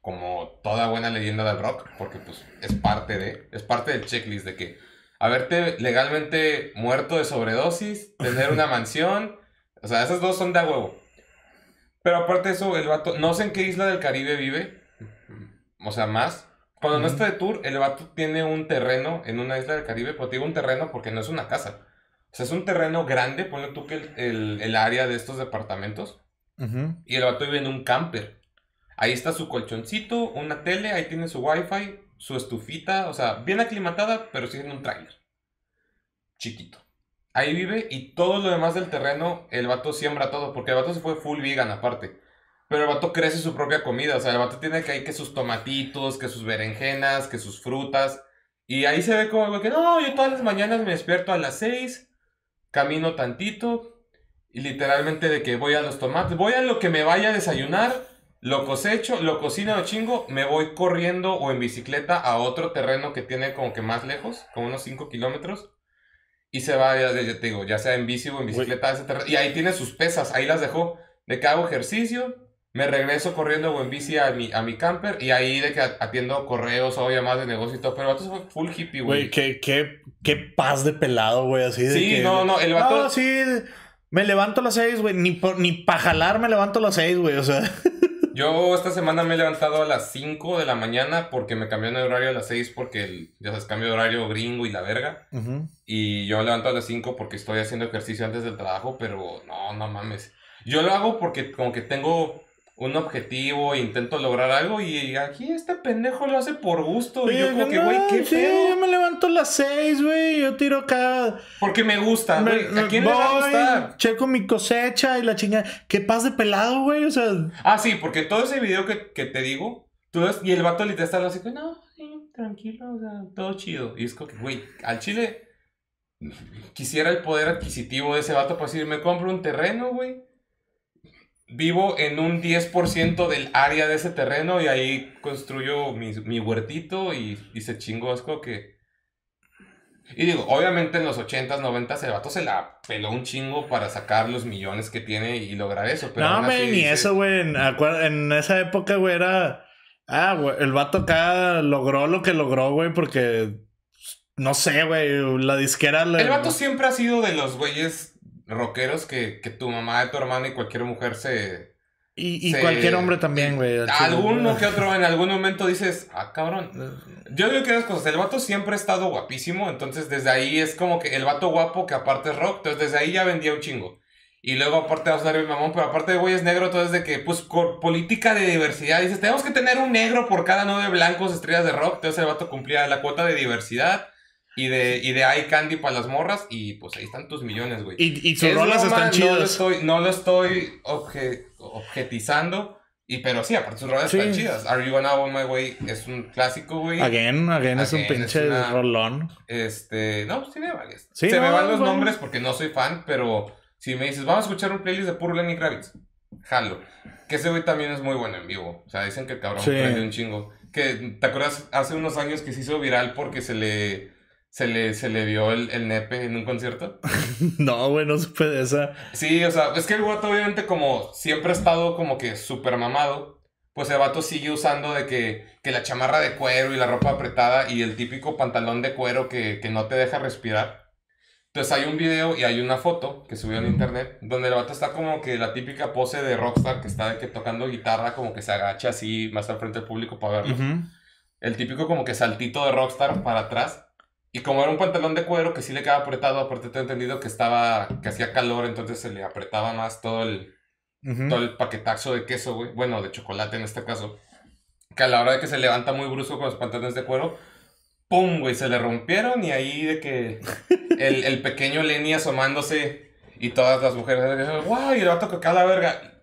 como toda buena leyenda del rock, porque pues es parte de, es parte del checklist de que haberte legalmente muerto de sobredosis, tener una mansión, o sea, esas dos son de a huevo. Pero aparte de eso, el vato, no sé en qué isla del Caribe vive, o sea, más. Cuando no está de tour, el vato tiene un terreno en una isla del Caribe, pero digo un terreno porque no es una casa. O sea, es un terreno grande, ponle tú que el, el- el área de estos departamentos. Y el vato vive en un camper. Ahí está su colchoncito, una tele, ahí tiene su wifi, su estufita, o sea, bien aclimatada, pero sigue en un tráiler. Chiquito. Ahí vive y todo lo demás del terreno, el vato siembra todo, porque el vato se fue full vegan aparte. Pero el vato crece su propia comida, o sea, el vato tiene que ahí que sus tomatitos, que sus berenjenas, que sus frutas. Y ahí se ve como que no, yo todas las mañanas me despierto a las 6, camino tantito, y literalmente de que voy a los tomates, voy a lo que me vaya a desayunar, lo cosecho, lo cocino lo chingo, me voy corriendo o en bicicleta a otro terreno que tiene como que más lejos, como unos 5 kilómetros. Y se va, ya, ya te digo, ya sea en bici o en bicicleta a ese terreno. Y ahí tiene sus pesas, ahí las dejó. De que hago ejercicio, me regreso corriendo o en bici a mi, a mi camper. Y ahí de que atiendo correos o llamadas de negocio y todo. Pero el vato fue full hippie, güey. Güey, qué, qué, qué paz de pelado, güey. Así de Sí, que- no, no, el vato- No, sí. Me levanto a las 6, güey. Ni, por- ni para jalar me levanto a las 6, güey. O sea. Yo esta semana me he levantado a las 5 de la mañana porque me cambió de horario a las 6 porque el, ya sabes, cambio de horario gringo y la verga. Y yo me levanto a las 5 porque estoy haciendo ejercicio antes del trabajo, pero no, no mames. Yo lo hago porque como que tengo un objetivo intento lograr algo y aquí este pendejo lo hace por gusto. Y yo como que, güey, qué sí, pedo. yo me levanto a las 6, güey. Yo tiro acá. Porque me gusta, Me- güey. me ¿A quién le va a voy, gustar? Checo mi cosecha y la chingada. Qué paz de pelado, güey. O sea. Ah, sí, porque todo ese video que, que te digo, tú ves, y el vato literal está así, que no, sí, tranquilo, o sea, todo chido. Y es como que, güey, al chile, quisiera el poder adquisitivo de ese vato para decir, me compro un terreno, güey. Vivo en un 10% del área de ese terreno y ahí construyo mi, mi huertito y, y se chingó. Es como que... Y digo, obviamente en los 80s, 90s el vato se la peló un chingo para sacar los millones que tiene y lograr eso. Pero no, güey, ni dice- eso, güey. En, en esa época, güey, era. Ah, güey, el vato acá logró lo que logró, güey, porque. No sé, güey, la disquera le. El vato siempre ha sido de los güeyes rockeros que, que tu mamá, tu hermano y cualquier mujer se... Y, y se- cualquier hombre también, güey. Alguno que otro en algún momento dices, ah, cabrón. Yo digo que dos cosas. El vato siempre ha estado guapísimo. Entonces, desde ahí es como que el vato guapo que aparte es rock. Entonces, desde ahí ya vendía un chingo. Y luego, aparte, va a salir el mamón. Pero aparte de güey es negro. Entonces, de que, pues, política de diversidad. Dices, tenemos que tener un negro por cada nueve blancos estrellas de rock. Entonces, el vato cumplía la cuota de diversidad. Y de, y de eye candy para las morras. Y pues ahí están tus millones, güey. Y, y sus rolas están No lo chidas. estoy, no lo estoy obje- objetizando. Y, pero sí, aparte sus rolas Sí. están chidas. Are You Gonna Own My Way es un clásico, güey. Again, again es un Again, pinche es rolón. Este, no, pues varias. Sí, Se me van los nombres porque no soy fan, pero si me dices, vamos a escuchar un playlist de puro Lenny Kravitz, jalo. Que ese güey también es muy bueno en vivo. O sea, dicen que el cabrón Sí. prende un chingo. Que, ¿te acuerdas? Hace unos años que se hizo viral porque se le, se le, se le vio el, el nepe en un concierto. No, güey, no supe de esa. Sí, o sea, es que el vato obviamente como siempre ha estado como que súper mamado, pues el vato sigue usando de que, que la chamarra de cuero y la ropa apretada y el típico pantalón de cuero que, que no te deja respirar. Entonces hay un video y hay una foto que subió en internet donde el vato está como que la típica pose de rockstar que está de que tocando guitarra como que se agacha así más al frente del público para verlo. Ujú. El típico como que saltito de rockstar para atrás. Y como era un pantalón de cuero que sí le quedaba apretado, aparte te he entendido que estaba, que hacía calor, entonces se le apretaba más todo el, todo el paquetazo de queso, güey. Bueno, de chocolate en este caso. Que a la hora de que se levanta muy brusco con los pantalones de cuero, ¡pum! güey, se le rompieron y ahí de que el, el pequeño Lenny asomándose y todas las mujeres, ¡guau! Y el vato que cada verga.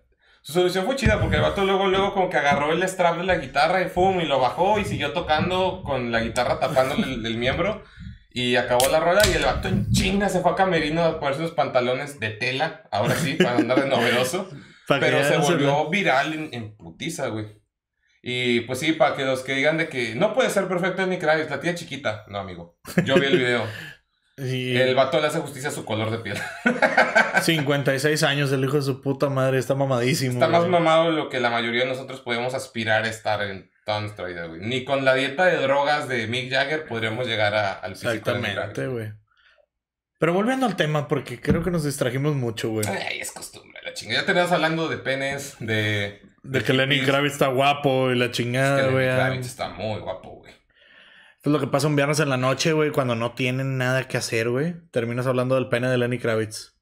Su solución fue chida porque el vato luego, luego como que agarró el strap de la guitarra y ¡pum! Y lo bajó y siguió tocando con la guitarra tapándole el, el miembro. Y acabó la rola y el vato en chinga se fue a Camerino a ponerse unos pantalones de tela, ahora sí, para andar de novedoso. Pero se volvió viral en, en putiza, güey. Y pues sí, para que los que digan de que no puede ser perfecto Lenny Kravitz, la tía chiquita. No, amigo. Yo vi el video. El vato le hace justicia a su color de piel. 56 años, el hijo de su puta madre, está mamadísimo. Está más mamado de lo que la mayoría de nosotros podemos aspirar a estar en toda nuestra vida, güey. Ni con la dieta de drogas de Mick Jagger podríamos llegar a- al físico Lenny Exactamente, güey. Pero volviendo al tema, porque creo que nos distrajimos mucho, güey. Ay, es costumbre, la chingada. Ya tenías hablando de penes, de... De que Lenny. Kravitz está guapo y la Es chingada, que Lenny güey. ah. Kravitz está muy guapo, güey. Esto es lo que pasa un viernes en la noche, güey, cuando no tienen nada que hacer, güey. Terminas hablando del pene de Lenny Kravitz.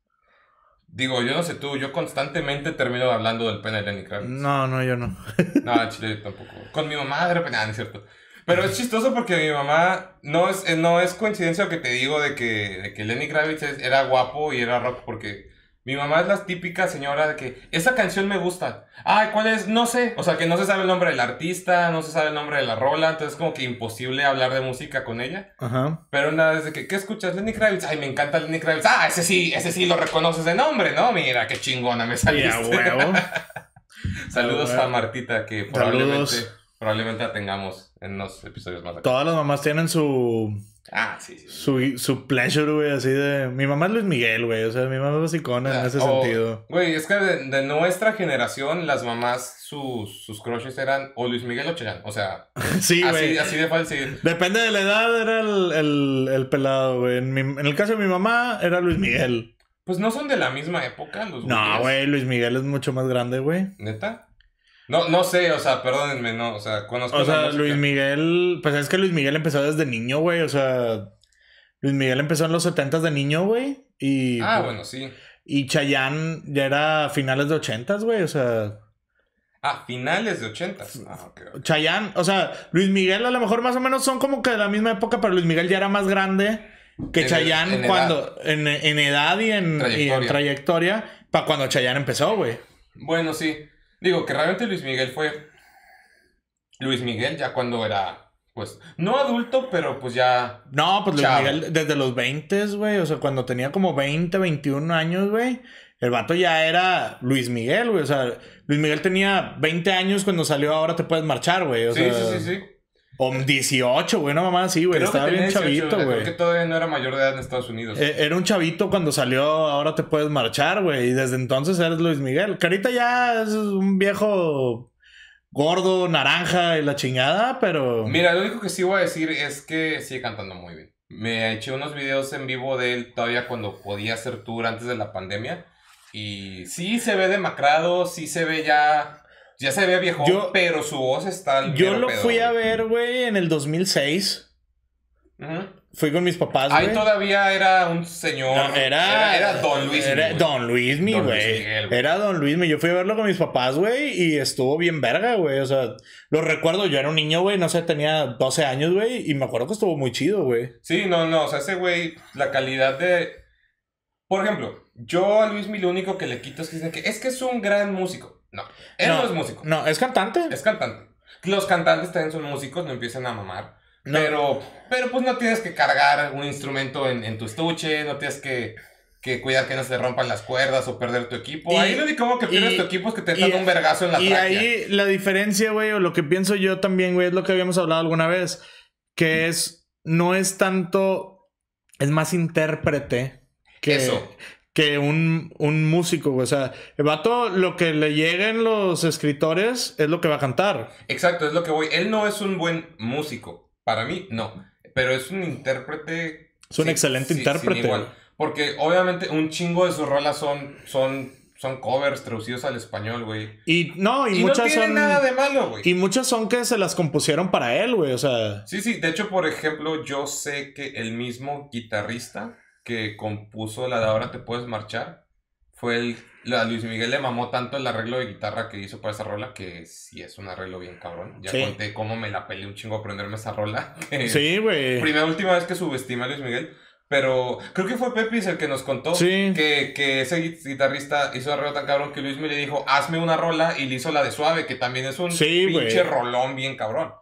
Digo, yo no sé tú, yo constantemente termino hablando del pene de Lenny Kravitz. No, no, yo no. No, Chile yo tampoco. Con mi mamá de repente, ah, no es cierto. Pero es chistoso porque mi mamá, no es, eh, no es coincidencia que te digo de que, de que Lenny Kravitz era guapo y era rock, porque mi mamá es la típica señora de que esa canción me gusta. Ay, ¿cuál es? No sé. O sea, que no se sabe el nombre del artista, no se sabe el nombre de la rola, entonces es como que imposible hablar de música con ella. Ajá. Pero una vez de que, ¿qué escuchas? Lenny Kravitz. Ay, me encanta Lenny Kravitz. Ah, ese sí, ese sí lo reconoces de nombre, ¿no? Mira, qué chingona me saliste. a huevo. Saludos a Martita, que probablemente, Saludos. probablemente la tengamos en unos episodios más acá. Todas las mamás tienen su, Ah, sí, sí. su, su pleasure, güey, así de... Mi mamá es Luis Miguel, güey. O sea, mi mamá es basicona en ese O- sentido. Güey, es que de, de nuestra generación, las mamás, sus, sus crushes eran o Luis Miguel o Chayanne. O sea, Sí, así, así de fácil. Depende de la edad, era el, el, el pelado, güey. En, el caso de mi mamá, era Luis Miguel. Pues no son de la misma época los No, güey, Luis Miguel es mucho más grande, güey. ¿Neta? No, no sé, o sea, perdónenme, no, o sea, conozco O sea. Luis Miguel, pues es que Luis Miguel empezó desde niño, güey. O sea, Luis Miguel empezó en los 70 de niño, güey. Y, Ah, bueno, sí. y Chayanne ya era finales de 80, güey. O sea, Ah, finales de ochentas. Ah, ok. ok. Chayanne, o sea, Luis Miguel a lo mejor más o menos son como que de la misma época, pero Luis Miguel ya era más grande que En- Chayanne en cuando, en, en edad y en trayectoria, para cuando Chayanne empezó, güey. Bueno, sí. Digo que realmente Luis Miguel fue. Luis Miguel ya cuando era Pues, no adulto, pero pues ya. No, pues Luis Chavo. Miguel desde los 20, güey. O sea, cuando tenía como 20, 21 años, güey. El vato ya era Luis Miguel, güey. O sea, Luis Miguel tenía 20 años cuando salió Ahora te puedes marchar, güey. O sí, sea, sí, sí, sí. O 18, güey, no mamá, sí, güey. Creo Estaba bien 18, chavito, Creo güey. que todavía no era mayor de edad en Estados Unidos. Eh, Era un chavito cuando salió Ahora te puedes marchar, güey. Y desde entonces eres Luis Miguel. Que ahorita ya es un viejo gordo, naranja y la chingada, pero. Mira, lo único que sí voy a decir es que sigue cantando muy bien. Me eché unos videos en vivo de él todavía cuando podía hacer tour antes de la pandemia. Y sí se ve demacrado, sí se ve ya. Ya se ve viejo, Yo- pero su voz está Yo lo pedo, fui a ver, güey, en el 2006. Ujú. Fui con mis papás, Ahí güey. todavía era un señor. No, era, era, Don Luis. Era güey. Don Luis. Miguel, güey. Era Don Luismi. Yo fui a verlo con mis papás, güey, y estuvo bien verga, güey. O sea, lo recuerdo, yo era un niño, güey, no sé, tenía 12 años, güey, y me acuerdo que estuvo muy chido, güey. Sí, no, no, o sea, ese güey, la calidad de... Por ejemplo, yo a Luis lo único que le quito es que es que es un gran músico. No, él no, es músico, No, es cantante. es cantante. Los cantantes también son músicos, no empiezan a mamar. No. Pero, pero pues no tienes que cargar un instrumento en, en tu estuche, no tienes que, que cuidar que no se rompan las cuerdas o perder tu equipo. Y- ahí lo único que pierdes y- tu equipo es que te dan un vergazo en la Y tráquea. ahí la diferencia, güey, o lo que pienso yo también, güey, es lo que habíamos hablado alguna vez, que es, no es tanto, es más intérprete que, Eso. Que un, un músico, güey. O sea, el vato, lo que le lleguen los escritores es lo que va a cantar. Exacto, es lo que voy. Él no es un buen músico. Para mí, no. Pero es un intérprete. Es un excelente intérprete. igual. Porque obviamente un chingo de sus rolas son, son, son covers traducidos al español, güey. Y no, y, Y, no muchas tiene son. nada de malo, güey. Y muchas son que se las compusieron para él, güey. O sea. Sí, sí. De hecho, por ejemplo, yo sé que el mismo guitarrista que compuso la de Ahora te puedes marchar fue el. A Luis Miguel le mamó tanto el arreglo de guitarra que hizo para esa rola que sí es un arreglo bien cabrón. Ya Sí. conté cómo me la peleé un chingo aprenderme esa rola. Sí, güey. Primera última vez que subestimé a Luis Miguel. Pero creo que fue Pepis el que nos contó Sí. que, que ese guitarrista hizo un arreglo tan cabrón que Luis me le dijo, hazme una rola y le hizo la de suave, que también es un Sí, pinche rolón bien cabrón.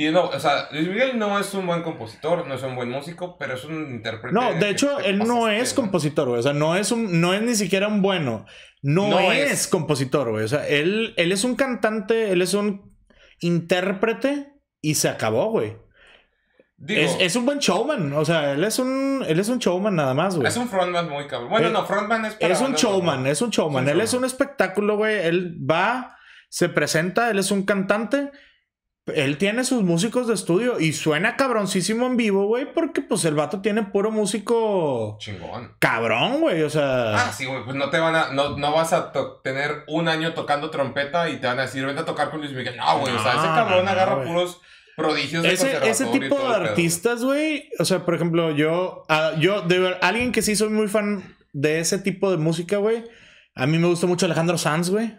Y no, o sea, Luis Miguel no es un buen compositor, no es un buen músico, pero es un intérprete. No, de hecho, él no es compositor, güey. O sea, no es un, no es ni siquiera un bueno. No, No es, es. compositor, güey. O sea, él, él es un cantante, él es un intérprete y se acabó, güey. Digo, Es, es un buen showman. O sea, él es un, él es un showman nada más, güey. es un frontman muy cabrón. Bueno, Eh, no, frontman es para Es un showman, es un showman. Es un él es un espectáculo, güey. Él va, se presenta, él es un cantante. Él tiene sus músicos de estudio y suena cabroncísimo en vivo, güey, porque pues el vato tiene puro músico Chingón. cabrón, güey. O sea, Ah, sí, güey, pues no te van a, no, no vas a tener un año tocando trompeta y te van a decir, vente a tocar con Luis Miguel. No, güey, o sea, ese cabrón no, agarra puros prodigios de ese, ese tipo todo de artistas, güey. O sea, por ejemplo, yo, ah, yo, de ver, alguien que sí soy muy fan de ese tipo de música, güey. A mí me gusta mucho Alejandro Sanz, güey.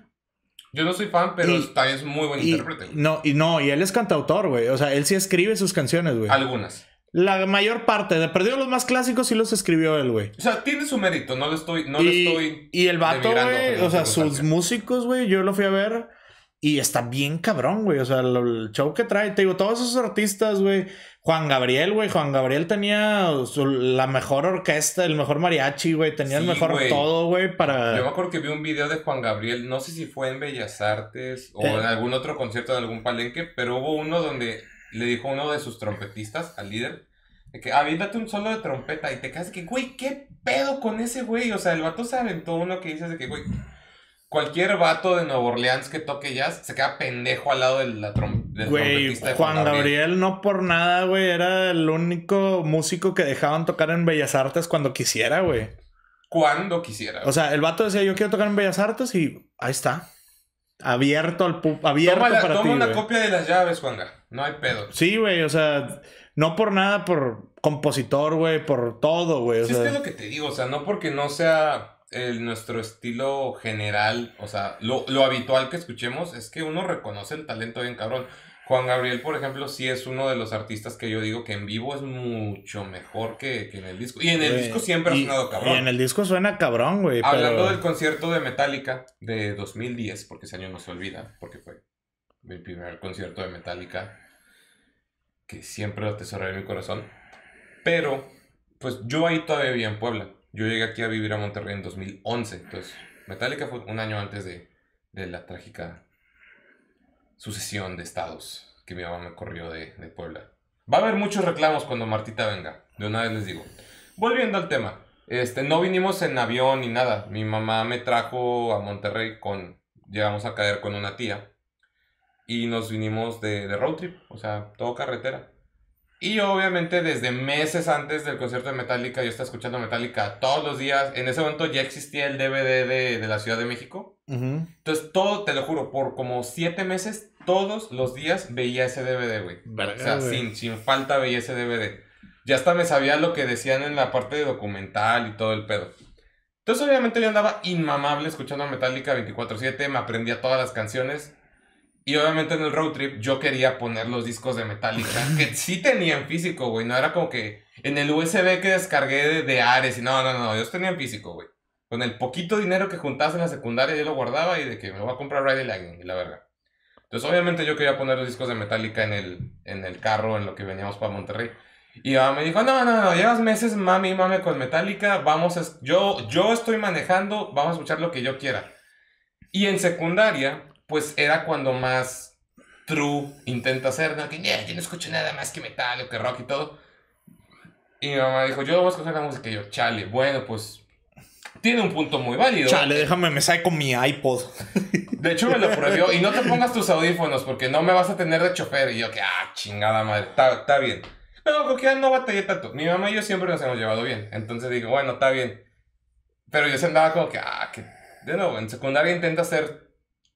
Yo no soy fan, pero Y- también es muy buen Y, intérprete. güey. no, y no, y él es cantautor, güey. O sea, él sí escribe sus canciones, güey. Algunas. La mayor parte, de perdido los más clásicos, sí los escribió él, güey. O sea, tiene su mérito, no le estoy, no y, estoy... y el vato, güey, o sea, sus músicos, güey, yo lo fui a ver y está bien cabrón, güey. O sea, lo- el show que trae, te digo, todos esos artistas, güey. Juan Gabriel, güey. Juan Gabriel tenía su- la mejor orquesta, el mejor mariachi, güey. Tenía el mejor todo, güey, para... Yo me acuerdo que vi un video de Juan Gabriel, no sé si fue en Bellas Artes o Eh. en algún otro concierto de algún palenque, pero hubo uno donde le dijo uno de sus trompetistas, al líder, de que aviéntate un solo de trompeta y te quedas de que, güey, ¿qué pedo con ese güey? O sea, el vato se aventó uno que dices de que, güey, cualquier vato de Nueva Orleans que toque jazz se queda pendejo al lado de la trom- del Güey, Juan Gabriel. no por nada, güey, era el único músico que dejaban tocar en Bellas Artes cuando quisiera, güey. Cuando quisiera. O sea, el vato decía, yo quiero tocar en Bellas Artes y ahí está. Abierto al pu- abierto toma la- para toma ti, una güey. copia de las llaves, Juanga. No hay pedo. Sí, güey, o sea, no por nada, por compositor, güey, por todo, güey. O Sí, sea, es que es lo que te digo, o sea, no porque no sea el, nuestro estilo general, o sea, lo, lo habitual que escuchemos, es que uno reconoce el talento bien cabrón. Juan Gabriel, por ejemplo, sí es uno de los artistas que yo digo que en vivo es mucho mejor que, que en el disco. Y en el disco siempre y- ha sonado Y cabrón. en el disco suena cabrón, güey. Hablando pero... del concierto de Metallica de 2010, porque ese año no se olvida, porque fue mi primer concierto de Metallica. que siempre lo atesoraré en mi corazón. Pero, pues yo ahí todavía vivía en Puebla. Yo llegué aquí a vivir a Monterrey en 2011. Entonces, Metallica fue un año antes de, de la trágica sucesión de estados que mi mamá me corrió de, de Puebla. Va a haber muchos reclamos cuando Martita venga. De una vez les digo. Volviendo al tema. Este, no vinimos en avión ni nada. Mi mamá me trajo a Monterrey con... Llegamos a caer con una tía. Y nos vinimos de, de road trip. O sea, todo carretera. Y obviamente desde meses antes del concierto de Metallica, yo estaba escuchando Metallica todos los días. En ese momento ya existía el DVD de, de la Ciudad de México. Ujú. Entonces todo, te lo juro, por como siete meses, todos los días veía ese DVD, güey. Verga, O sea, güey. sin, sin falta veía ese DVD. Ya hasta me sabía lo que decían en la parte de documental y todo el pedo. Entonces, obviamente, yo andaba inmamable escuchando Metallica 24-7, me aprendía todas las canciones. Y obviamente en el road trip yo quería poner los discos de Metallica, que sí tenían físico, güey. No era como que en el USB que descargué de, de Ares y no, no, no, ellos tenían físico, güey. Con el poquito dinero que juntabas en la secundaria yo lo guardaba y de que me voy a comprar Ride the Lightning y la verga. Entonces, obviamente, yo quería poner los discos de Metallica en el, en el carro en lo que veníamos para Monterrey. Y mi mamá me dijo, no, no, no, llevas meses mami, mami con Metallica, vamos a, yo, yo estoy manejando, vamos a escuchar lo que yo quiera. Y en secundaria, pues era cuando más true intenta hacer, ¿no? Que "Nah, yo no escucho nada más que metal o que rock y todo. Y mi mamá dijo, yo voy a escoger la música. Y yo, chale, bueno, pues tiene un punto muy válido. Chale, déjame, me saco mi iPod. De hecho, me lo prohibió. Y no te pongas tus audífonos porque no me vas a tener de chofer. Y yo, que, ah, chingada madre. Está, bien. No, porque ya no batallé tanto. Mi mamá y yo siempre nos hemos llevado bien. Entonces digo, bueno, está bien. Pero yo se andaba como que, ah, que. De nuevo, en secundaria intenta ser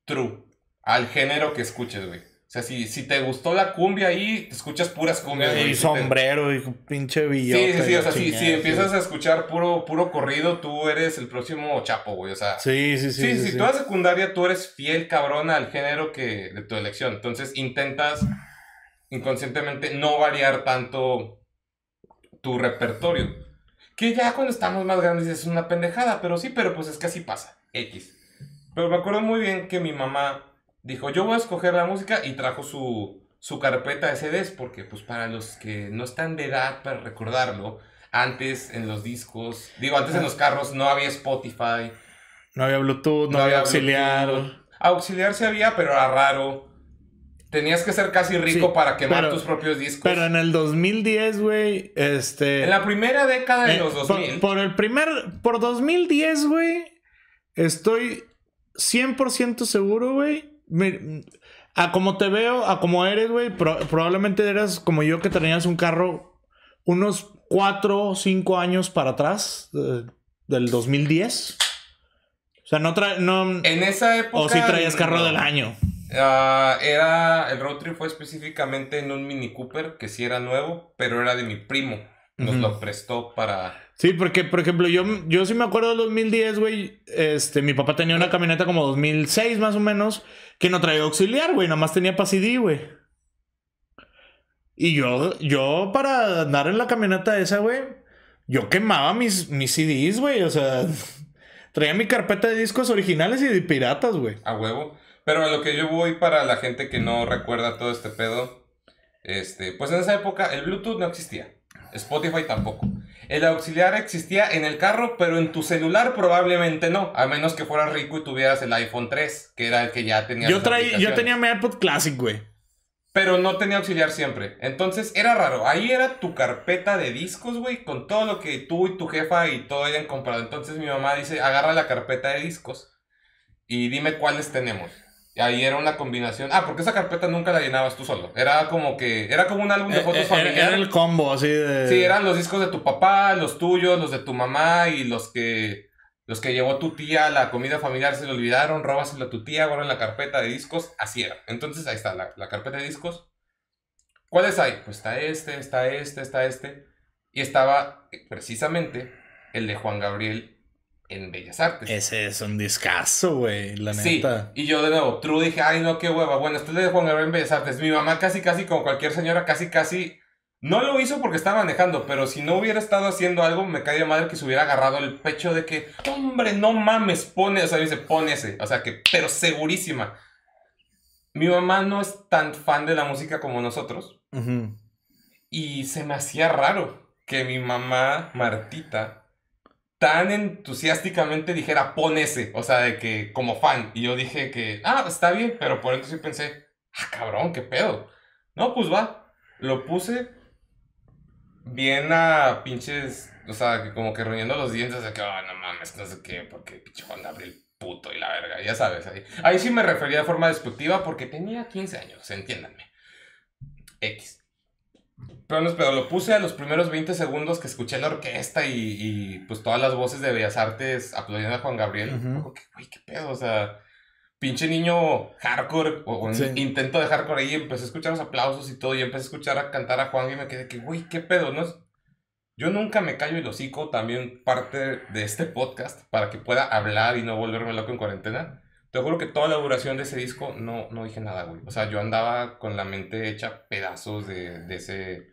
true al género que escuches, güey. O sea, si, si te gustó la cumbia ahí, te escuchas puras cumbias. Y Si te- sombrero, y pinche Sí, billote. sí, sí. O sea, si, si empiezas a escuchar puro, puro corrido, tú eres el próximo chapo, güey. O sea, Sí, sí, sí. Sí, sí, sí, sí. toda secundaria tú eres fiel cabrón al género que de tu elección. Entonces intentas inconscientemente no variar tanto tu repertorio. Que ya cuando estamos más grandes es una pendejada, pero sí, pero pues es que así pasa. X. Pero me acuerdo muy bien que mi mamá dijo, yo voy a escoger la música y trajo su, su carpeta de CDs, porque pues para los que no están de edad para recordarlo, antes en los discos, digo, antes en los carros no había Spotify, No había Bluetooth, no, no había auxiliar. Bluetooth. Auxiliar sí había, pero era raro. Tenías que ser casi rico Sí, para quemar pero- tus propios discos. Pero en el 2010, güey, este... en la primera década de eh, los por- 2000. Por, el primer... Por 2010, güey, estoy 100% seguro, güey. A como te veo, a como eres, güey, pro- probablemente eras como yo que tenías un carro unos 4 o 5 años para atrás eh, del 2010. O sea, no trae... No, en esa época. o si traías carro no. del año. Ah, era. El road trip fue específicamente en un Mini Cooper, que sí era nuevo, pero era de mi primo. Nos lo prestó para. Sí, porque, por ejemplo, yo, yo sí me acuerdo del 2010, güey. Este, mi papá tenía una camioneta como 2006 más o menos, que no traía auxiliar, güey. Nada más tenía para CD, güey. Y yo, yo para andar en la camioneta esa, güey, yo quemaba mis, mis CDs, güey. O sea, traía mi carpeta de discos originales y de piratas, güey. a huevo. Pero a lo que yo voy para la gente que no recuerda todo este pedo, este, pues en esa época el Bluetooth no existía. Spotify tampoco. El auxiliar existía en el carro, pero en tu celular probablemente no. A menos que fueras rico y tuvieras el iPhone 3, que era el que ya tenía. Yo, traí, yo tenía mi iPod Classic, güey. Pero no tenía auxiliar siempre. Entonces era raro. Ahí era tu carpeta de discos, güey, con todo lo que tú y tu jefa y todo hayan comprado. Entonces mi mamá dice, agarra la carpeta de discos y dime cuáles tenemos. Y ahí era una combinación. Ah, porque esa carpeta nunca la llenabas tú solo. Era como que, era como un álbum de Eh, fotos eh, familiares. Era, el combo, así de. Sí, eran los discos de tu papá, los tuyos, los de tu mamá y los que los que llevó tu tía a la comida familiar se le olvidaron, róbaselo a tu tía, guarda en la carpeta de discos, así era. Entonces ahí está la, la carpeta de discos. ¿Cuáles hay? Pues está este, está este, está este. Y estaba eh, precisamente el de Juan Gabriel en Bellas Artes. Ese es un discazo, güey, la Sí, neta. y yo de nuevo, true, dije, ay no, qué hueva. Bueno, este es el de Juan Gabriel en Bellas Artes. Mi mamá casi, casi, como cualquier señora, casi, casi, no lo hizo porque estaba manejando, pero si no hubiera estado haciendo algo, me cae de madre que se hubiera agarrado el pecho de que, hombre, no mames, pone, o sea, dice, pone ese, o sea, que, pero segurísima. Mi mamá no es tan fan de la música como nosotros. Y se me hacía raro que mi mamá, Martita, tan entusiásticamente dijera, pon ese. O sea, de que como fan. Y yo dije que, ah, está bien, pero por entonces pensé, ah, cabrón, qué pedo. No, pues va. Lo puse bien a pinches, o sea, que como que reuniendo los dientes de que, oh, no mames, no sé qué, porque pinche Juan Gabriel puto y la verga, ya sabes. Ahí, ahí sí me refería de forma despectiva porque tenía 15 años, entiéndanme. X. Pero no, lo puse a los primeros 20 segundos que escuché la orquesta y, y pues todas las voces de Bellas Artes aplaudiendo a Juan Gabriel. Qué pedo, o sea, pinche niño hardcore o, o un Sí. intento de hardcore ahí, empecé a escuchar los aplausos y todo, y empecé a escuchar a cantar a Juan y me quedé que, güey, qué pedo, ¿no? Yo nunca me callo el hocico, también parte de este podcast, para que pueda hablar y no volverme loco en cuarentena. Te juro que toda la duración de ese disco no, no dije nada, güey. O sea, yo andaba con la mente hecha pedazos de, de ese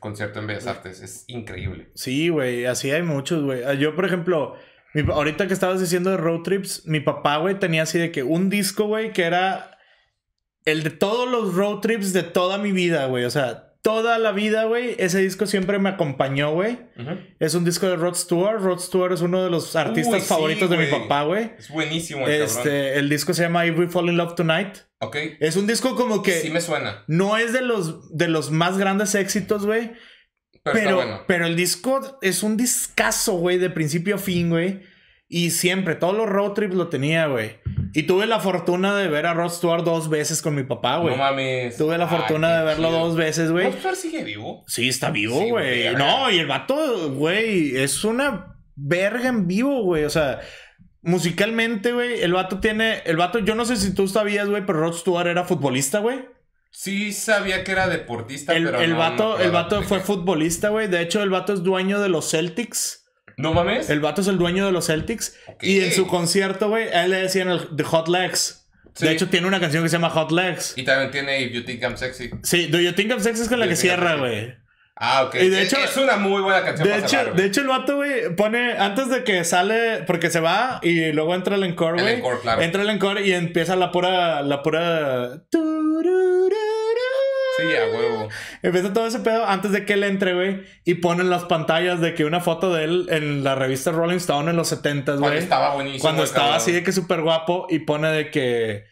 concierto en Bellas Artes. Es increíble. Sí, güey, así hay muchos, güey. Ah, Yo, por ejemplo, mi ahorita que estabas diciendo de road trips, mi papá, güey, tenía así de que un disco, güey, que era el de todos los road trips de toda mi vida, güey. O sea, toda la vida, güey, ese disco siempre me acompañó, güey. Es un disco de Rod Stewart. Rod Stewart es uno de los artistas Uy, sí, favoritos de mi papá, güey. Es buenísimo el cabrón. Este, el disco se llama If We Fall in Love Tonight. Ok, Es un disco como que sí me suena, no es de los, de los más grandes éxitos, güey. pero, Pero, bueno. pero el disco es un discazo, güey, de principio a fin, güey. Y siempre, todos los road trips lo tenía, güey. Y tuve la fortuna de ver a Rod Stewart dos veces con mi papá, güey. No mames. tuve la Ay, fortuna de verlo chido. dos veces, güey. ¿Rod Stewart sigue vivo? Sí, está vivo, Sí, güey. no, y el vato, güey, es una verga en vivo, güey. O sea, musicalmente, güey, el vato tiene. El vato, yo no sé si tú sabías, güey, pero Rod Stewart era futbolista, güey. Sí sabía que era deportista, El, pero el no, vato, no el vato fue futbolista, güey. De hecho, el vato es dueño de los Celtics. ¿No mames? El vato es el dueño de los Celtics. Y en su concierto, güey, a él le decían el The Hot Legs. Sí. De hecho, tiene una canción que se llama Hot Legs. Y también tiene If You Think I'm Sexy. Sí, Do You Think I'm Sexy es con la que cierra, güey. Ah, ok. Y de Es- hecho- es una muy buena canción De para hecho, de hecho, el vato, güey, pone antes de que sale, porque se va y luego entra el encore, El güey. encore, claro. Entra el encore y empieza la pura, la pura. Sí, a huevo. Empieza todo ese pedo antes de que él entre, güey. Y ponen las pantallas de que una foto de él en la revista Rolling Stone en los 70, Cuando güey. estaba buenísimo. Cuando estaba cabrón. así de que súper guapo y pone de que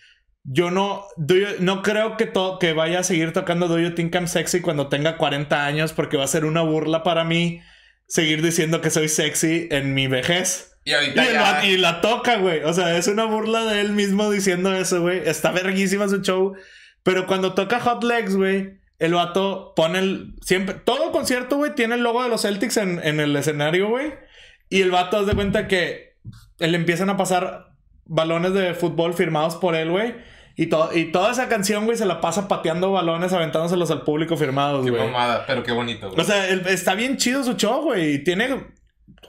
yo no, do you- no creo que, to- que vaya a seguir tocando Do You Think I'm Sexy cuando tenga 40 años porque va a ser una burla para mí seguir diciendo que soy sexy en mi vejez. Y Y, ahorita el ya... va- y la toca, güey. O sea, es una burla de él mismo diciendo eso, güey. Está verguísima su show. Pero cuando toca Hot Legs, güey, el vato pone el. Siempre. Todo concierto, güey, tiene el logo de los Celtics en, en el escenario, güey. Y el vato, haz de cuenta que le empiezan a pasar balones de fútbol firmados por él, güey. Y, to- y toda esa canción, güey, se la pasa pateando balones, aventándoselos al público firmados, Qué güey. mamada, pero qué bonito, güey. O sea, el- está bien chido su show, güey. y Tiene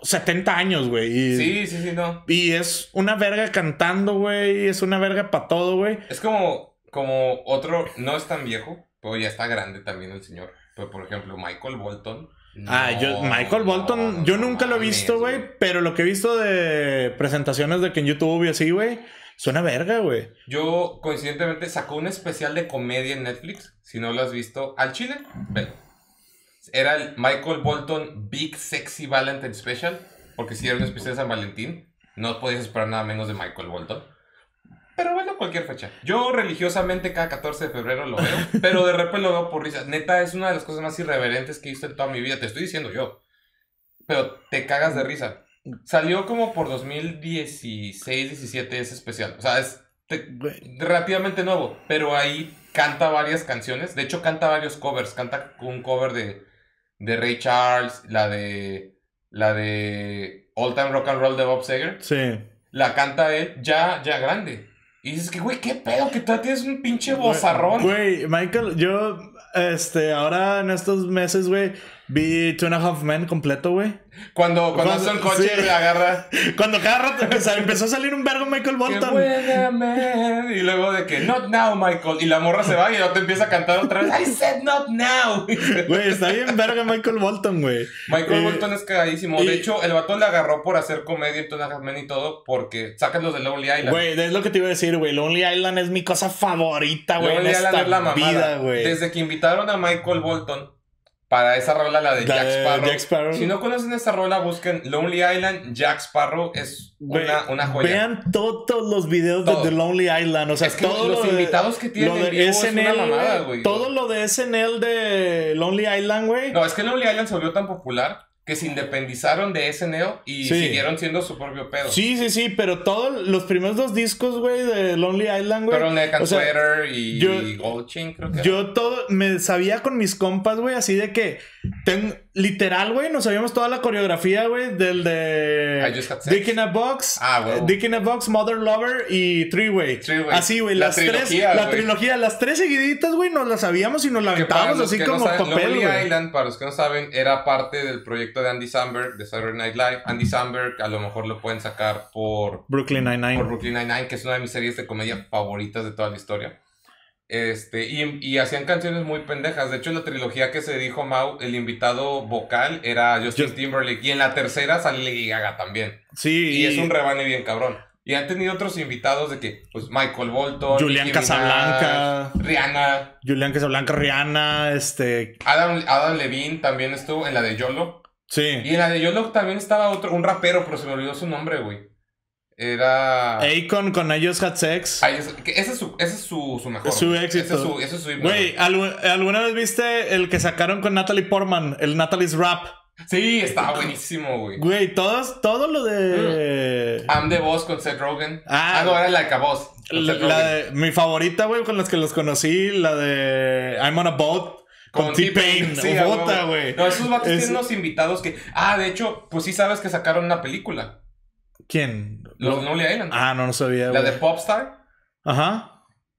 70 años, güey. sí, sí, sí, no. y es una verga cantando, güey. Es una verga para todo, güey. Es como, como otro, no es tan viejo, pero ya está grande también el señor. Pero por ejemplo, Michael Bolton. ah, yo, Michael Bolton, no, yo no nunca lo he visto, güey. Pero lo que he visto de presentaciones de que en YouTube y así, güey, suena verga, güey. Yo, coincidentemente, sacó un especial de comedia en Netflix. Si no lo has visto, al chile, velo. Era el Michael Bolton Big Sexy Valentine Special. Porque si era un especial de San Valentín, no podías esperar nada menos de Michael Bolton. Pero bueno, cualquier fecha. Yo religiosamente cada 14 de febrero lo veo, pero de repente lo veo por risa. Neta, es una de las cosas más irreverentes que he visto en toda mi vida. Te estoy diciendo yo. Pero te cagas de risa. Salió como por 2016, 17 ese especial. O sea, es te- relativamente nuevo, pero ahí canta varias canciones. De hecho, canta varios covers. Canta un cover de, de Ray Charles, la de la de All Time Rock and Roll de Bob Seger. Sí. La canta él ya, ya grande. Y dices que, güey, qué pedo, que todavía tienes un pinche bozarrón. Güey, Michael, yo, este, ahora en estos meses, güey, vi Two and a Half Men completo, güey. Cuando, cuando Cuando- son coche, sí. le agarra. Cuando cada rato empezó, empezó a salir un vergo Michael Bolton. Y luego de que, not now, Michael. Y la morra se va y luego te empieza a cantar otra vez. I said not now. Güey, está bien verga Michael Bolton, güey. Michael Eh, Bolton es cagadísimo. y- De hecho, el batón le agarró por hacer comedia en Tuna Men y todo, porque sacan los de Lonely Island. Güey, es lo que te iba a decir, güey. Lonely Island es mi cosa favorita, güey, en Lonely Island esta es la mamada. vida. Desde que invitaron a Michael Bolton para esa rola, la de La Jack Sparrow. Jack Sparrow. Si no conocen esa rola, busquen Lonely Island, Jack Sparrow. Es una, una joya. Vean todos los videos Todo. de The Lonely Island. O sea, Es que todo los lo de- invitados que tienen lo de vivo es una SNL, mamada, güey. Todo lo de SNL de Lonely Island, güey. No, es que Lonely Island se volvió tan popular que se independizaron de SNL y Sí. siguieron siendo su propio pedo. Sí, sí, sí, pero todos los primeros dos discos, güey, de Lonely Island, güey. Turtleneck and o sea, y yo- Gold Chain, creo que era. Yo todo, me sabía con mis compas, güey, así de que, ten- literal, güey, nos sabíamos toda la coreografía, güey, del de. Dick in a Box, Ah, güey. Dick in a Box, Mother Lover y Three Way. Three Way. Así, güey, La las tres, la trilogía, las tres seguiditas, güey, nos las sabíamos y nos la aventábamos así que no como saben, papel, güey. Island, para los que no saben, era parte del proyecto de Andy Samberg de Saturday Night Live. Andy Samberg, a lo mejor lo pueden sacar por, Brooklyn por Nine-Nine. Brooklyn Nine-Nine, que es una de mis series de comedia favoritas de toda la historia. Este, y, y hacían canciones muy pendejas. De hecho, en la trilogía que se dijo Mau, el invitado vocal era Justin Just- Timberlake. Y en la tercera sale Lady Gaga también. Sí, Y es un rebane bien cabrón. Y han tenido otros invitados de que, pues, Michael Bolton, Julián Casablanca. Rihanna, Julián Casablanca, Rihanna, este... Adam, Adam Levine también estuvo en la de YOLO. Sí. Y en la de YOLO también estaba otro, un rapero, pero se me olvidó su nombre, güey. Era... Akon con ellos had sex. Ay, es- que ese es su, ese es su, su mejor. Es su éxito. Ese es su, ese es su Güey, ¿algu- ¿alguna vez viste el que sacaron con Natalie Portman? El Natalie's Rap. Sí, estaba buenísimo, güey. Güey, todos, todo lo de... I'm the Boss con Seth Rogen. Ah. Ah, no, era La, Seth la de mi favorita, güey, con las que los conocí, la de I'm on a boat con, T-Pain. Sí, Bota, güey. No, esos vatos Es- tienen unos invitados que. Ah, de hecho, pues sí sabes que sacaron una película. ¿Quién? Los Lo- Lonely Island. Ah, no, no sabía, la de Popstar. Ajá.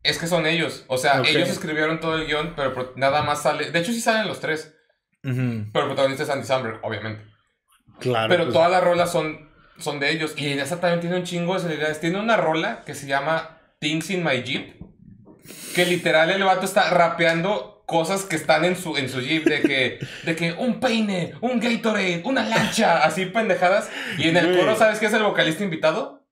Es que son ellos. O sea, ellos escribieron todo el guion, pero nada más sale. De hecho, sí salen los tres. Pero el protagonista es Andy Samberg, obviamente. Claro. pero pues. todas las rolas son, son de ellos. Y esa también tiene un chingo de celebridades. Tiene una rola que se llama Things in My Jeep. Que literal el vato está rapeando cosas que están en su, en su Jeep. De que, de que un peine, un Gatorade, una lancha. Así pendejadas. Y en el Güey. coro, ¿sabes qué es el vocalista invitado?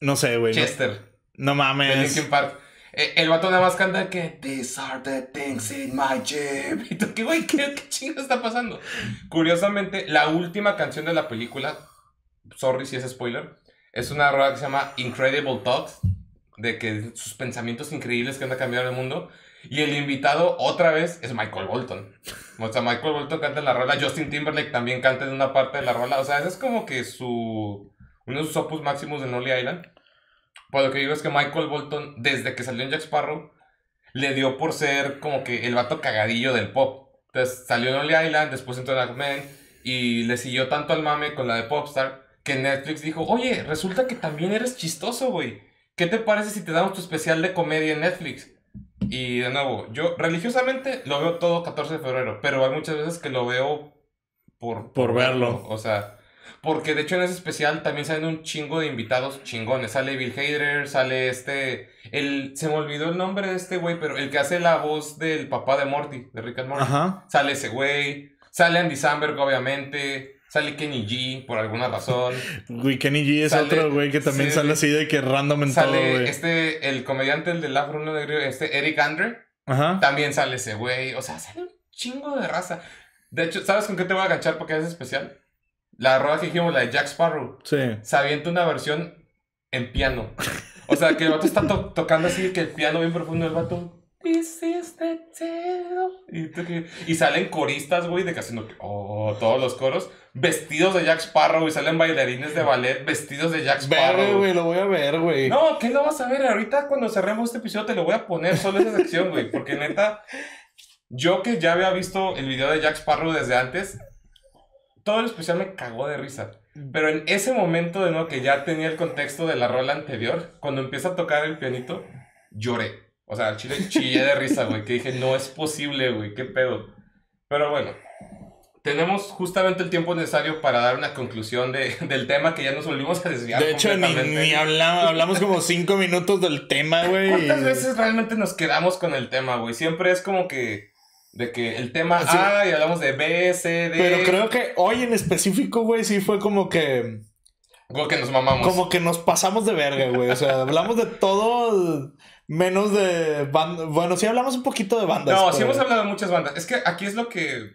No sé, güey. Chester. No, mames. Linkin Park. Eh, El vato nada más canta que These are the things in my Jeep. Y tú, ¿qué güey? ¿Qué, qué chingo está pasando? Curiosamente, la última canción de la película, sorry si es spoiler, es una rola que se llama Incredible Thoughts, de que sus pensamientos increíbles que han cambiado el mundo. Y el invitado otra vez es Michael Bolton. O sea, Michael Bolton canta en la rola, Justin Timberlake también canta en una parte de la rola. O sea, ese es como que su uno de sus opus máximos de Lonely Island. Pues lo que digo es que Michael Bolton, desde que salió en Jack Sparrow, le dio por ser como que el vato cagadillo del pop. Entonces salió en Lonely Island, después entró en Aquaman y le siguió tanto al mame con la de Popstar que Netflix dijo, oye, resulta que también eres chistoso, güey. ¿Qué te parece si te damos tu especial de comedia en Netflix? Y de nuevo, yo religiosamente lo veo todo 14 de febrero, pero hay muchas veces que lo veo por, Por verlo. O sea, porque de hecho en ese especial también salen un chingo de invitados chingones. Sale Bill Hader, sale este. El, se me olvidó el nombre de este güey, pero el que hace la voz del papá de Morty, de Rick and Morty. Ajá. Sale ese güey. Sale Andy Samberg, obviamente. Sale Kenny G, por alguna razón. Güey, Kenny G es Sale- otro, güey, que también sí, sale así de que random en todo, Sale güey. este, el comediante, el del afro negro, este Eric Andre. Ajá. También sale ese güey. O sea, sale un chingo de raza. De hecho, ¿sabes con qué te voy a ganchar porque es especial? La rola que dijimos, la de Jack Sparrow. Sí. se avienta una versión en piano. O sea, que el vato está to- tocando así, que el piano bien profundo, el vato. Y, y salen coristas, güey, de que haciendo oh, todos los coros, vestidos de Jack Sparrow, y salen bailarines de ballet vestidos de Jack Sparrow. Güey, lo voy a ver, güey. No, ¿qué lo vas a ver? Ahorita cuando cerremos este episodio te lo voy a poner solo esa sección, güey. Porque neta, yo que ya había visto el video de Jack Sparrow desde antes, todo el especial me cagó de risa. Pero en ese momento de nuevo que ya tenía el contexto de la rola anterior, cuando empieza a tocar el pianito, lloré. O sea, chile chillé de risa, güey. Que dije, no es posible, güey, qué pedo. Pero bueno, tenemos justamente el tiempo necesario para dar una conclusión de- del tema que ya nos volvimos a desviar. De hecho, ni, ni hablamos, hablamos como cinco minutos del tema, güey. ¿Cuántas veces realmente nos quedamos con el tema, güey? Siempre es como que. De que el tema Sí. A y hablamos de B, C, D. Pero creo que hoy en específico, güey, sí fue como que. Como que nos mamamos. Como que nos pasamos de verga, güey. O sea, hablamos de todo. menos de bandas. Bueno, sí hablamos un poquito de bandas. No, sí hemos hablado de muchas bandas. Es que aquí es lo que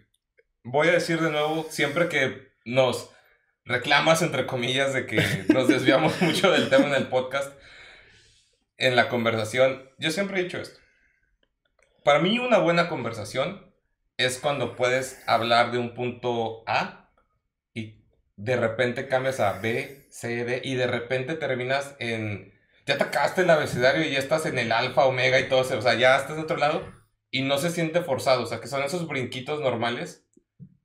voy a decir de nuevo siempre que nos reclamas, entre comillas, de que nos desviamos mucho del tema en el podcast, en la conversación. Yo siempre he dicho esto. Para mí una buena conversación es cuando puedes hablar de un punto A y de repente cambias a B, C, D y de repente terminas en... Ya te acabaste el abecedario y ya estás en el alfa, omega y todo eso. O sea, ya estás de otro lado y no se siente forzado. O sea, que son esos brinquitos normales,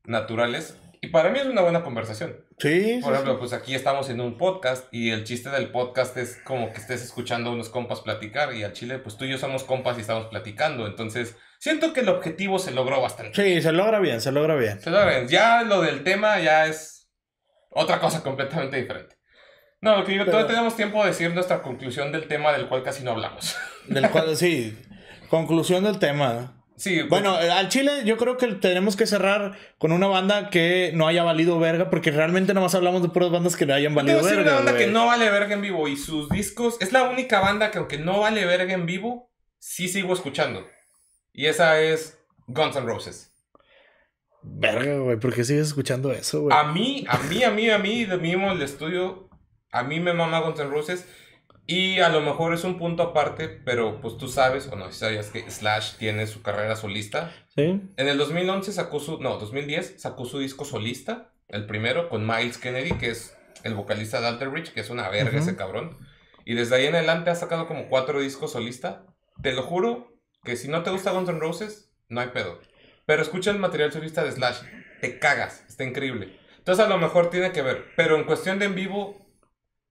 naturales. Y para mí es una buena conversación. Sí. Por ejemplo, pues aquí estamos en un podcast y el chiste del podcast es como que estés escuchando a unos compas platicar y al chile, pues tú y yo somos compas y estamos platicando. Entonces, siento que el objetivo se logró bastante. Sí, se logra bien, se logra bien. Se logra bien. Ya lo del tema ya es otra cosa completamente diferente. No, lo que digo, Pero- todavía tenemos tiempo de decir nuestra conclusión del tema del cual casi no hablamos. Del cual, sí. Conclusión del tema. Sí, pues, Bueno, eh, al Chile yo creo que tenemos que cerrar con una banda que no haya valido verga, porque realmente nomás hablamos de puras bandas que no hayan valido verga. una banda que no vale verga en vivo y sus discos es la única banda que aunque no vale verga en vivo, sí sigo escuchando. Y esa es Guns N' Roses. Verga, güey, ¿por qué sigues escuchando eso, güey? A mí, a mí, a mí, a mí, de mismo el estudio, a mí me mama Guns N' Roses. Y a lo mejor es un punto aparte, pero pues tú sabes, o no, si sabías que Slash tiene su carrera solista. Sí. En el 2011 sacó su, no, 2010 sacó su disco solista, el primero, con Miles Kennedy, que es el vocalista de Alter Bridge, que es una verga Ujú. ese cabrón. Y desde ahí en adelante ha sacado como cuatro discos solista. Te lo juro que si no te gusta Guns N' Roses, no hay pedo. Pero escucha el material solista de Slash, te cagas, está increíble. Entonces a lo mejor tiene que ver, pero en cuestión de en vivo,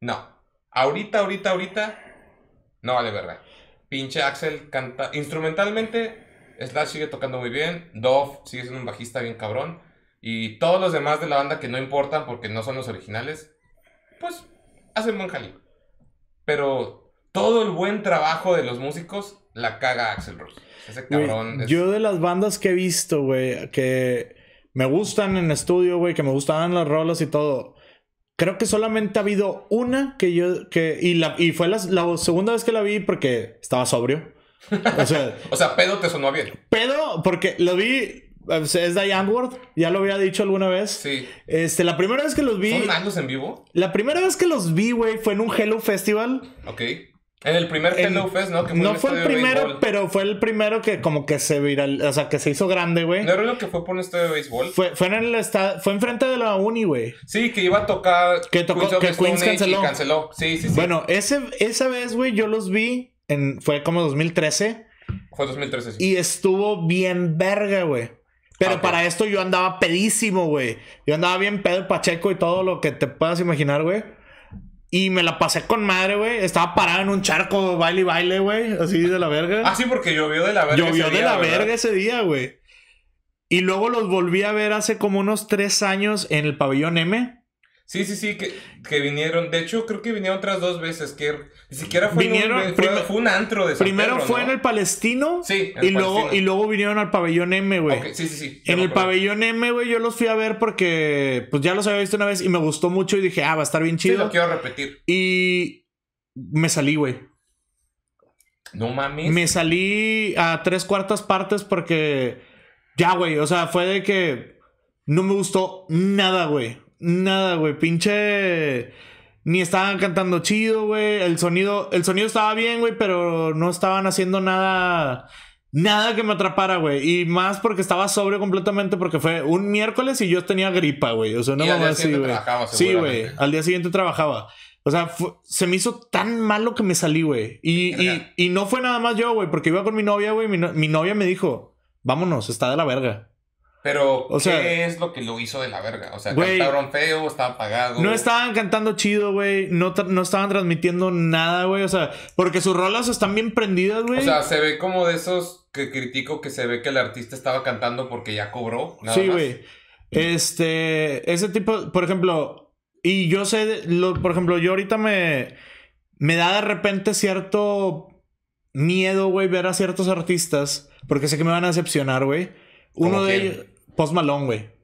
no. Ahorita, ahorita, ahorita, no vale verga. Pinche Axel canta. Instrumentalmente, Slash sigue tocando muy bien. Dove sigue siendo un bajista bien cabrón. Y todos los demás de la banda que no importan porque no son los originales, pues hacen buen jale. Pero todo el buen trabajo de los músicos la caga Axel Rose. Ese cabrón es- Yo de las bandas que he visto, güey, que me gustan en estudio, güey, que me gustaban las rolas y todo. Creo que solamente ha habido una que yo, que, y, la, y fue la, la segunda vez que la vi porque estaba sobrio. O sea, O sea, pedo te sonó bien. pedo, porque lo vi, es Diane Ward, ya lo había dicho alguna vez. Sí. Este, la primera vez que los vi, ¿Son en vivo? la primera vez que los vi, güey, fue en un Hello Festival. Ok. En el primer En- Hello Fest, ¿no? Que no fue el estadio primero, pero fue el primero que como que se viral, o sea, que se hizo grande, güey. ¿No era lo que fue por un estadio de béisbol? Fue, fue en el esta- fue enfrente de la uni, güey. Sí, que iba a tocar. Que tocó- Queens que Queens canceló. Canceló. Sí, sí, sí. Bueno, ese, esa vez, güey, yo los vi en, fue como 2013 Fue 2013, sí. y estuvo bien verga, güey. Pero Ah, para esto yo andaba pedísimo, güey. Yo andaba bien pedo, pacheco y todo lo que te puedas imaginar, güey. Y me la pasé con madre, güey. Estaba parado en un charco, baile y baile, güey. Así de la verga. Ah, sí, porque llovió de la verga. Llovió ese de día, la ¿verdad? verga ese día, güey. Y luego los volví a ver hace como unos tres años en el pabellón M. Sí, sí, sí, que, que vinieron. De hecho, creo que vinieron otras dos veces. Que ni siquiera fue, Vinieron- un, fue, fue un antro de San Primero Pedro, fue ¿no? en el Palestino. Sí, en Y el luego, Palestino. y luego vinieron al pabellón M, güey. Ok, sí, sí, sí. En el pabellón M, güey, yo los fui a ver porque pues ya los había visto una vez y me gustó mucho y dije, ah, va a estar bien Sí, chido. lo quiero repetir. Y me salí, güey. No mames. Me salí a tres cuartas partes porque ya, güey, o sea, fue de que no me gustó nada, güey. Nada, güey. Pinche ni estaban cantando chido, güey. El sonido, el sonido estaba bien, güey, pero no estaban haciendo nada nada que me atrapara, güey. Y más porque estaba sobrio completamente porque fue un miércoles y yo tenía gripa, güey. O sea, no mamá así, güey. Sí, güey. Al día siguiente trabajaba. O sea, se me hizo tan malo que me salí, güey. Y, y, no fue nada más yo, güey, porque iba con mi novia, güey. Mi, no- mi novia me dijo, vámonos, está de la verga. Pero, O ¿qué sea- es lo que lo hizo de la verga? O sea, Güey. cantaron feo, estaba apagado. No estaban cantando chido, güey. No, no estaban transmitiendo nada, güey. O sea, porque sus rolas están bien prendidas, güey. O sea, se ve como de esos que critico que se ve que el artista estaba cantando porque ya cobró. Nada sí, güey. Este, ese tipo, por ejemplo, y yo sé, lo- por ejemplo, yo ahorita me, me da de repente cierto miedo, güey, ver a ciertos artistas, porque sé que me van a decepcionar, güey. Uno ¿Cómo de quién? ellos, Post Malone, güey.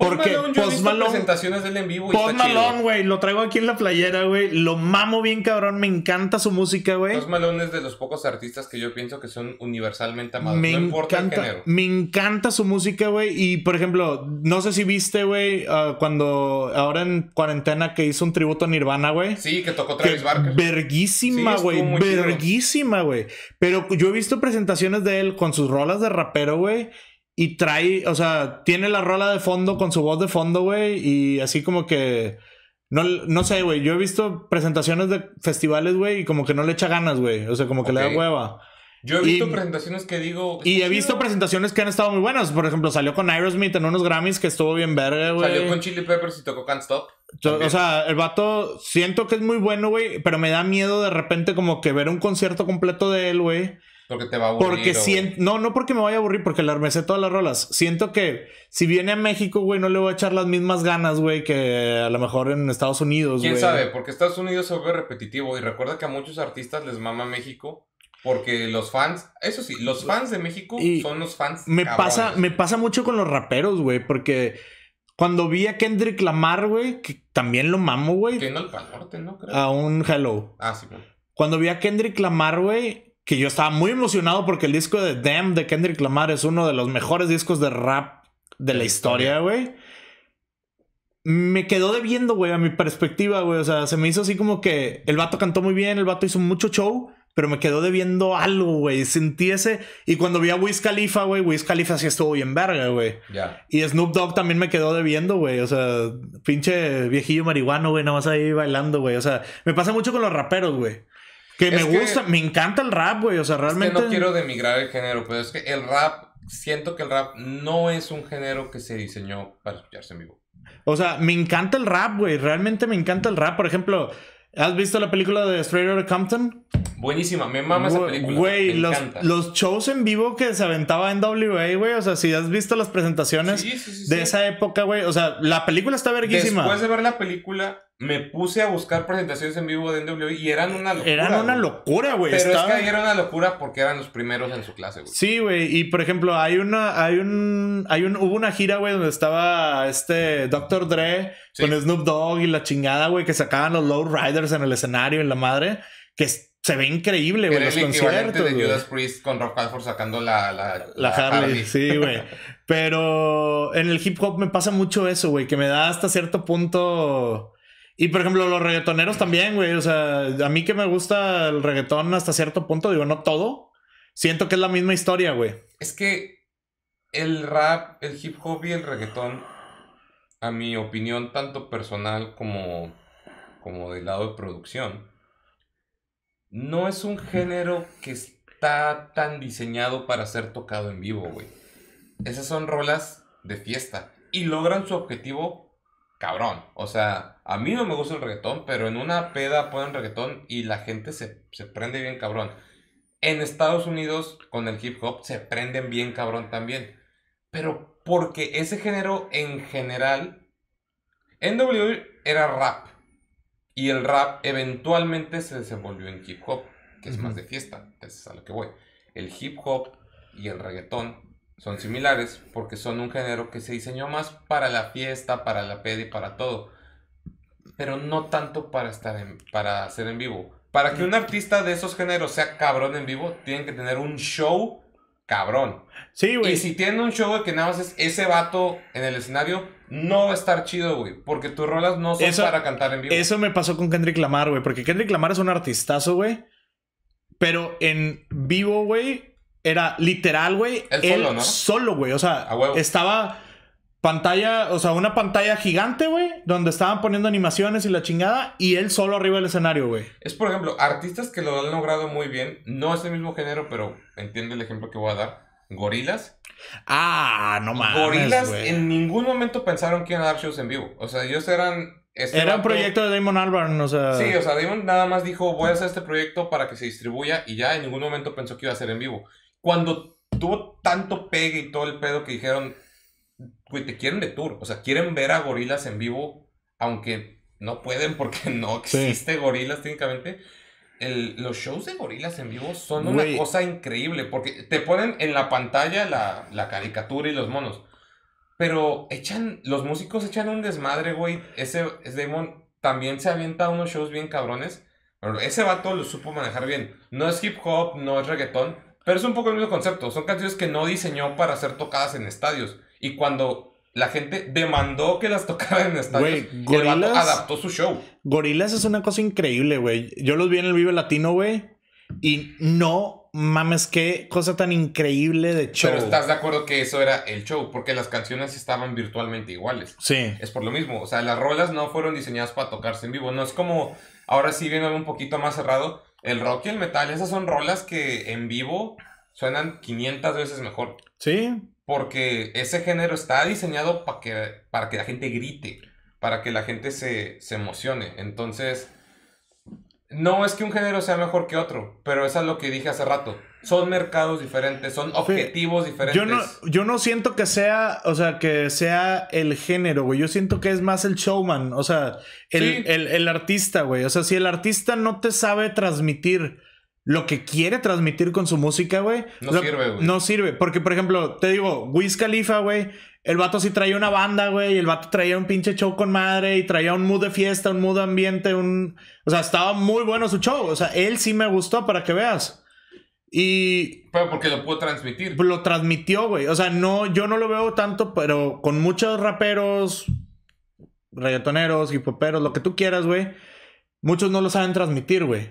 Porque Post Malone, yo he Post visto Malone- presentaciones de él en vivo y Post está. Malone, güey, lo traigo aquí en la playera, güey. Lo mamo bien, cabrón. Me encanta su música, güey. Post Malone es de los pocos artistas que yo pienso que son universalmente amados. Me no importa el género. me encanta su música, güey. Y por ejemplo, no sé si viste, güey, ah, cuando ahora en cuarentena que hizo un tributo a Nirvana, güey. Sí, que tocó Que Travis Barker. verguísima, Sí, güey. chido. verguísima, güey. Pero yo he visto presentaciones de él con sus rolas de rapero, güey. Y trae, o sea, tiene la rola de fondo con su voz de fondo, güey. Y así como que. No, no sé, güey. Yo he visto presentaciones de festivales, güey, y como que no le echa ganas, güey. O sea, como que le da hueva. Yo he visto y- presentaciones que digo. Y he visto presentaciones que han estado muy buenas. Por ejemplo, salió con Aerosmith en unos Grammys que estuvo bien verga, güey. Salió con Chili Peppers y tocó Can't Stop. O sea, el vato siento que es muy bueno, güey, pero me da miedo de repente como que ver un concierto completo de él, güey. Porque te va a aburrir. Porque o- siento, no, no porque me vaya a aburrir, porque le armecé todas las rolas. Siento que si viene a México, güey, no le voy a echar las mismas ganas, güey, que a lo mejor en Estados Unidos, ¿Quién güey. sabe? Porque Estados Unidos se vuelve repetitivo. Y recuerda que a muchos artistas les mama México. Porque los fans, eso sí, los fans de México Y son los fans. Me cabrones. pasa, me pasa mucho con los raperos, güey, porque cuando vi a Kendrick Lamar, güey, que también lo mamo, güey, Que no Norte, ¿no? Creo. a un Hello. Ah, sí, bueno. Cuando vi a Kendrick Lamar, güey, que yo estaba muy emocionado porque el disco de Damn de Kendrick Lamar es uno de los mejores discos de rap de la historia, güey. Me quedó debiendo, güey, a mi perspectiva, güey. O sea, se me hizo así como que el vato cantó muy bien, el vato hizo mucho show, pero me quedó debiendo algo, güey. Sentí ese. Y cuando vi a Wiz Khalifa, güey, Wiz Khalifa sí estuvo bien verga, güey. Ya. Y Snoop Dogg también me quedó debiendo, güey. O sea, pinche viejillo marihuano, güey, nada más ahí bailando, güey. O sea, me pasa mucho con los raperos, güey. Que Es me que- gusta, me encanta el rap, güey. O sea, Es realmente. que no quiero demigrar el género, pero es que el rap, siento que el rap no es un género que se diseñó para escucharse en vivo. O sea, me encanta el rap, güey. Realmente me encanta el rap. Por ejemplo, ¿has visto la película de Straight Outta Compton? Buenísima, me mama esa película. Güey, los, encanta. los shows en vivo que se aventaba en WA, güey. O sea, si has visto las presentaciones Sí, sí, sí, de esa época, güey. O sea, la película está verguísima. Después de ver la película, me puse a buscar presentaciones en vivo de NWA y eran una locura. Eran una güey. locura, güey. Pero Estaba- es que ahí era una locura porque eran los primeros en su clase, güey. Sí, güey. Y por ejemplo, hay una, hay un, hay un, hubo una gira, güey, donde estaba este Dr. Dre Sí. con Snoop Dogg y la chingada, güey, que sacaban los Low Riders en el escenario en la madre, que se ve increíble, güey, los el conciertos. de. Judas Priest con Rock Halford sacando la, la, La Harley, sí, güey. Pero en el hip hop me pasa mucho eso, güey, que me da hasta cierto punto. Y por ejemplo, los reggaetoneros también, güey. O sea, a mí que me gusta el reggaetón hasta cierto punto, digo, no todo. Siento que es la misma historia, güey. Es que el rap, el hip hop y el reggaetón, a mi opinión, tanto personal como, como del lado de producción, no es un género que está tan diseñado para ser tocado en vivo, güey. Esas son rolas de fiesta y logran su objetivo cabrón. O sea, a mí no me gusta el reggaetón, pero en una peda ponen reggaetón y la gente se, se prende bien cabrón. En Estados Unidos, con el hip hop, se prenden bien cabrón también. Pero porque ese género en general, NWA era rap. Y el rap eventualmente se desenvolvió en hip hop, que es más de fiesta. Es a lo que voy. El hip hop y el reggaetón son similares porque son un género que se diseñó más para la fiesta, para la peda y para todo. Pero no tanto para estar en, para hacer en vivo. Para que un artista de esos géneros sea cabrón en vivo, tienen que tener un show cabrón. Sí, güey. Y si tienen un show que nada más es ese vato en el escenario, no va a estar chido, güey. Porque tus rolas no son Eso- para cantar en vivo. Eso me pasó con Kendrick Lamar, güey. Porque Kendrick Lamar es un artistazo, güey. Pero en vivo, güey, era literal, güey. Él Él solo, ¿no? solo, güey. O sea, estaba pantalla, o sea, una pantalla gigante, güey, donde estaban poniendo animaciones y la chingada. Y él solo arriba del escenario, güey. Es, por ejemplo, artistas que lo han logrado muy bien. No es el mismo género, pero entiende el ejemplo que voy a dar. Gorilas. Ah, no mames. Gorilas en ningún momento pensaron que iban a dar shows en vivo. O sea, ellos eran... este Era un proyecto de Damon Albarn, o sea. Sí, o sea, Damon nada más dijo, voy a hacer este proyecto para que se distribuya y ya en ningún momento pensó que iba a ser en vivo. Cuando tuvo tanto pegue y todo el pedo que dijeron, güey, te quieren de tour, o sea, quieren ver a gorilas en vivo, aunque no pueden porque no Sí. existe gorilas técnicamente. El- los shows de gorilas en vivo son una cosa increíble porque te ponen en la pantalla la, la caricatura y los monos. Pero echan, los músicos echan un desmadre, güey. Ese, ese Damon también se avienta unos shows bien cabrones. Pero ese vato lo supo manejar bien. No es hip hop, no es reggaetón, pero es un poco el mismo concepto. Son canciones que no diseñó para ser tocadas en estadios. Y cuando la gente demandó que las tocaran en estadios, Güey, Gorillaz- adaptó su show. Gorilas es una cosa increíble, güey. Yo los vi en el Vive Latino, güey. Y no mames, qué cosa tan increíble de show. Pero estás de acuerdo que eso era el show, porque las canciones estaban virtualmente iguales. Sí. Es por lo mismo. O sea, las rolas no fueron diseñadas para tocarse en vivo. No es como, ahora sí viene un poquito más cerrado. El rock y el metal, esas son rolas que en vivo suenan 500 veces mejor. Sí. Porque ese género está diseñado para que, para que la gente grite, para que la gente se, se emocione. Entonces, no es que un género sea mejor que otro, pero eso es lo que dije hace rato. Son mercados diferentes, son objetivos diferentes. Yo no, yo no siento que sea, o sea, que sea el género, güey. Yo siento que es más el showman, o sea, el, Sí. el- el artista, güey. O sea, si el artista no te sabe transmitir lo que quiere transmitir con su música, güey. No lo- sirve, güey. No sirve. Porque, por ejemplo, te digo, Wiz Khalifa, güey. El vato sí traía una banda, güey. y El vato traía un pinche show con madre y traía un mood de fiesta, un mood de ambiente, un... O sea, estaba muy bueno su show. O sea, él sí me gustó para que veas. Y Pero porque lo puedo transmitir. lo transmitió, güey. O sea, no, yo no lo veo tanto, pero con muchos raperos, reggaetoneros, hip hoperos, lo que tú quieras, güey. Muchos no lo saben transmitir, güey.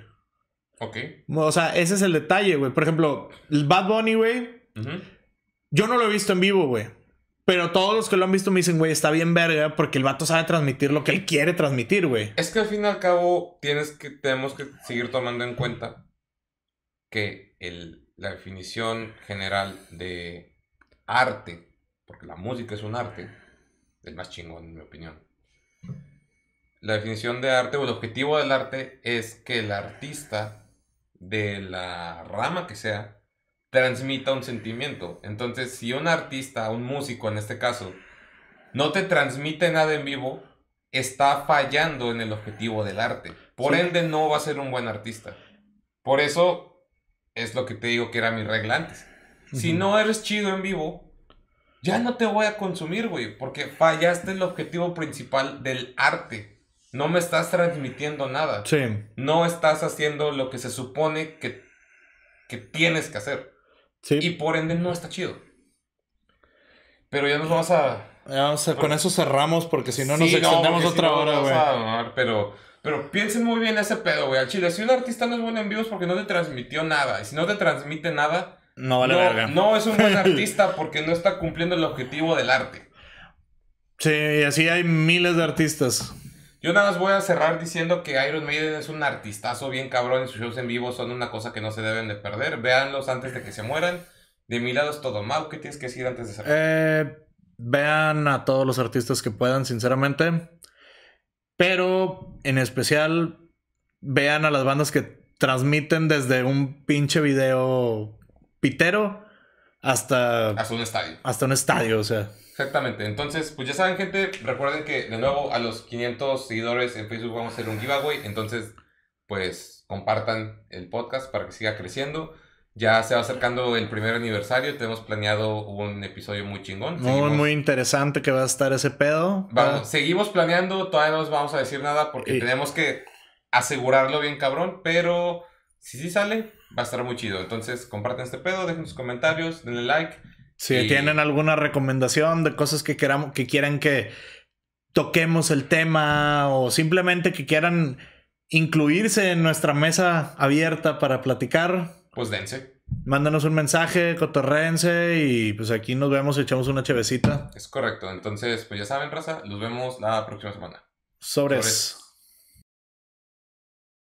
Ok. O sea, ese es el detalle, güey. Por ejemplo, el Bad Bunny, güey. Yo no lo he visto en vivo, güey. Pero todos los que lo han visto me dicen, güey, está bien verga porque el vato sabe transmitir lo que él quiere transmitir, güey. Es que al fin y al cabo tienes que, tenemos que seguir tomando en cuenta que el, la definición general de arte, porque la música es un arte, el más chingón en mi opinión. La definición de arte o el objetivo del arte es que el artista de la rama que sea transmita un sentimiento. Entonces, si un artista, un músico en este caso, no te transmite nada en vivo, está fallando en el objetivo del arte. Por Sí. ende, no va a ser un buen artista. Por eso es lo que te digo que era mi regla antes. Si no eres chido en vivo, ya no te voy a consumir, güey, porque fallaste el objetivo principal del arte. No me estás transmitiendo nada. Sí. No estás haciendo lo que se supone que, que tienes que hacer. Sí. Y por ende no está chido. Pero ya nos vamos a... Ya, o sea, con eso cerramos porque si no nos Sí, extendemos si otra no, hora, güey. Pero, pero piensen muy bien ese pedo, güey. Al chile, si un artista no es bueno en vivo es porque no te transmitió nada. Y si no te transmite nada, No vale no, verga. no es un buen artista porque no está cumpliendo el objetivo del arte. Sí, y así hay miles de artistas. Yo nada más voy a cerrar diciendo que Iron Maiden es un artistazo bien cabrón y sus shows en vivo son una cosa que no se deben de perder. Véanlos antes de que se mueran. De mi lado es todo. Mau, ¿qué tienes que decir antes de cerrar? Eh, vean a todos los artistas que puedan, sinceramente. Pero en especial, vean a las bandas que transmiten desde un pinche video pitero hasta, Hasta un estadio. hasta un estadio. O sea, Exactamente. Entonces, pues ya saben, gente. Recuerden que de nuevo a los 500 seguidores en Facebook vamos a hacer un giveaway. Entonces, pues compartan el podcast para que siga creciendo. Ya se va acercando el primer aniversario. Tenemos planeado un episodio muy chingón. muy, Seguimos- muy interesante que va a estar ese pedo. Vamos, seguimos planeando, todavía no os vamos a decir nada porque Y- tenemos que asegurarlo bien cabrón, pero si sí sale, va a estar muy chido. Entonces, compartan este pedo, dejen sus comentarios, denle like. Si Y- tienen alguna recomendación de cosas que queramos, que quieran que toquemos el tema o simplemente que quieran incluirse en nuestra mesa abierta para platicar, Pues dense. mándanos un mensaje, cotorrense y pues aquí nos vemos y echamos una chevecita. Es correcto. Entonces, pues ya saben, raza, los vemos la próxima semana. Sobres.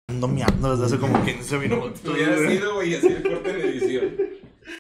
Ando meando desde hace como 15 minutos. Hubiera sido, güey, así el corte de edición.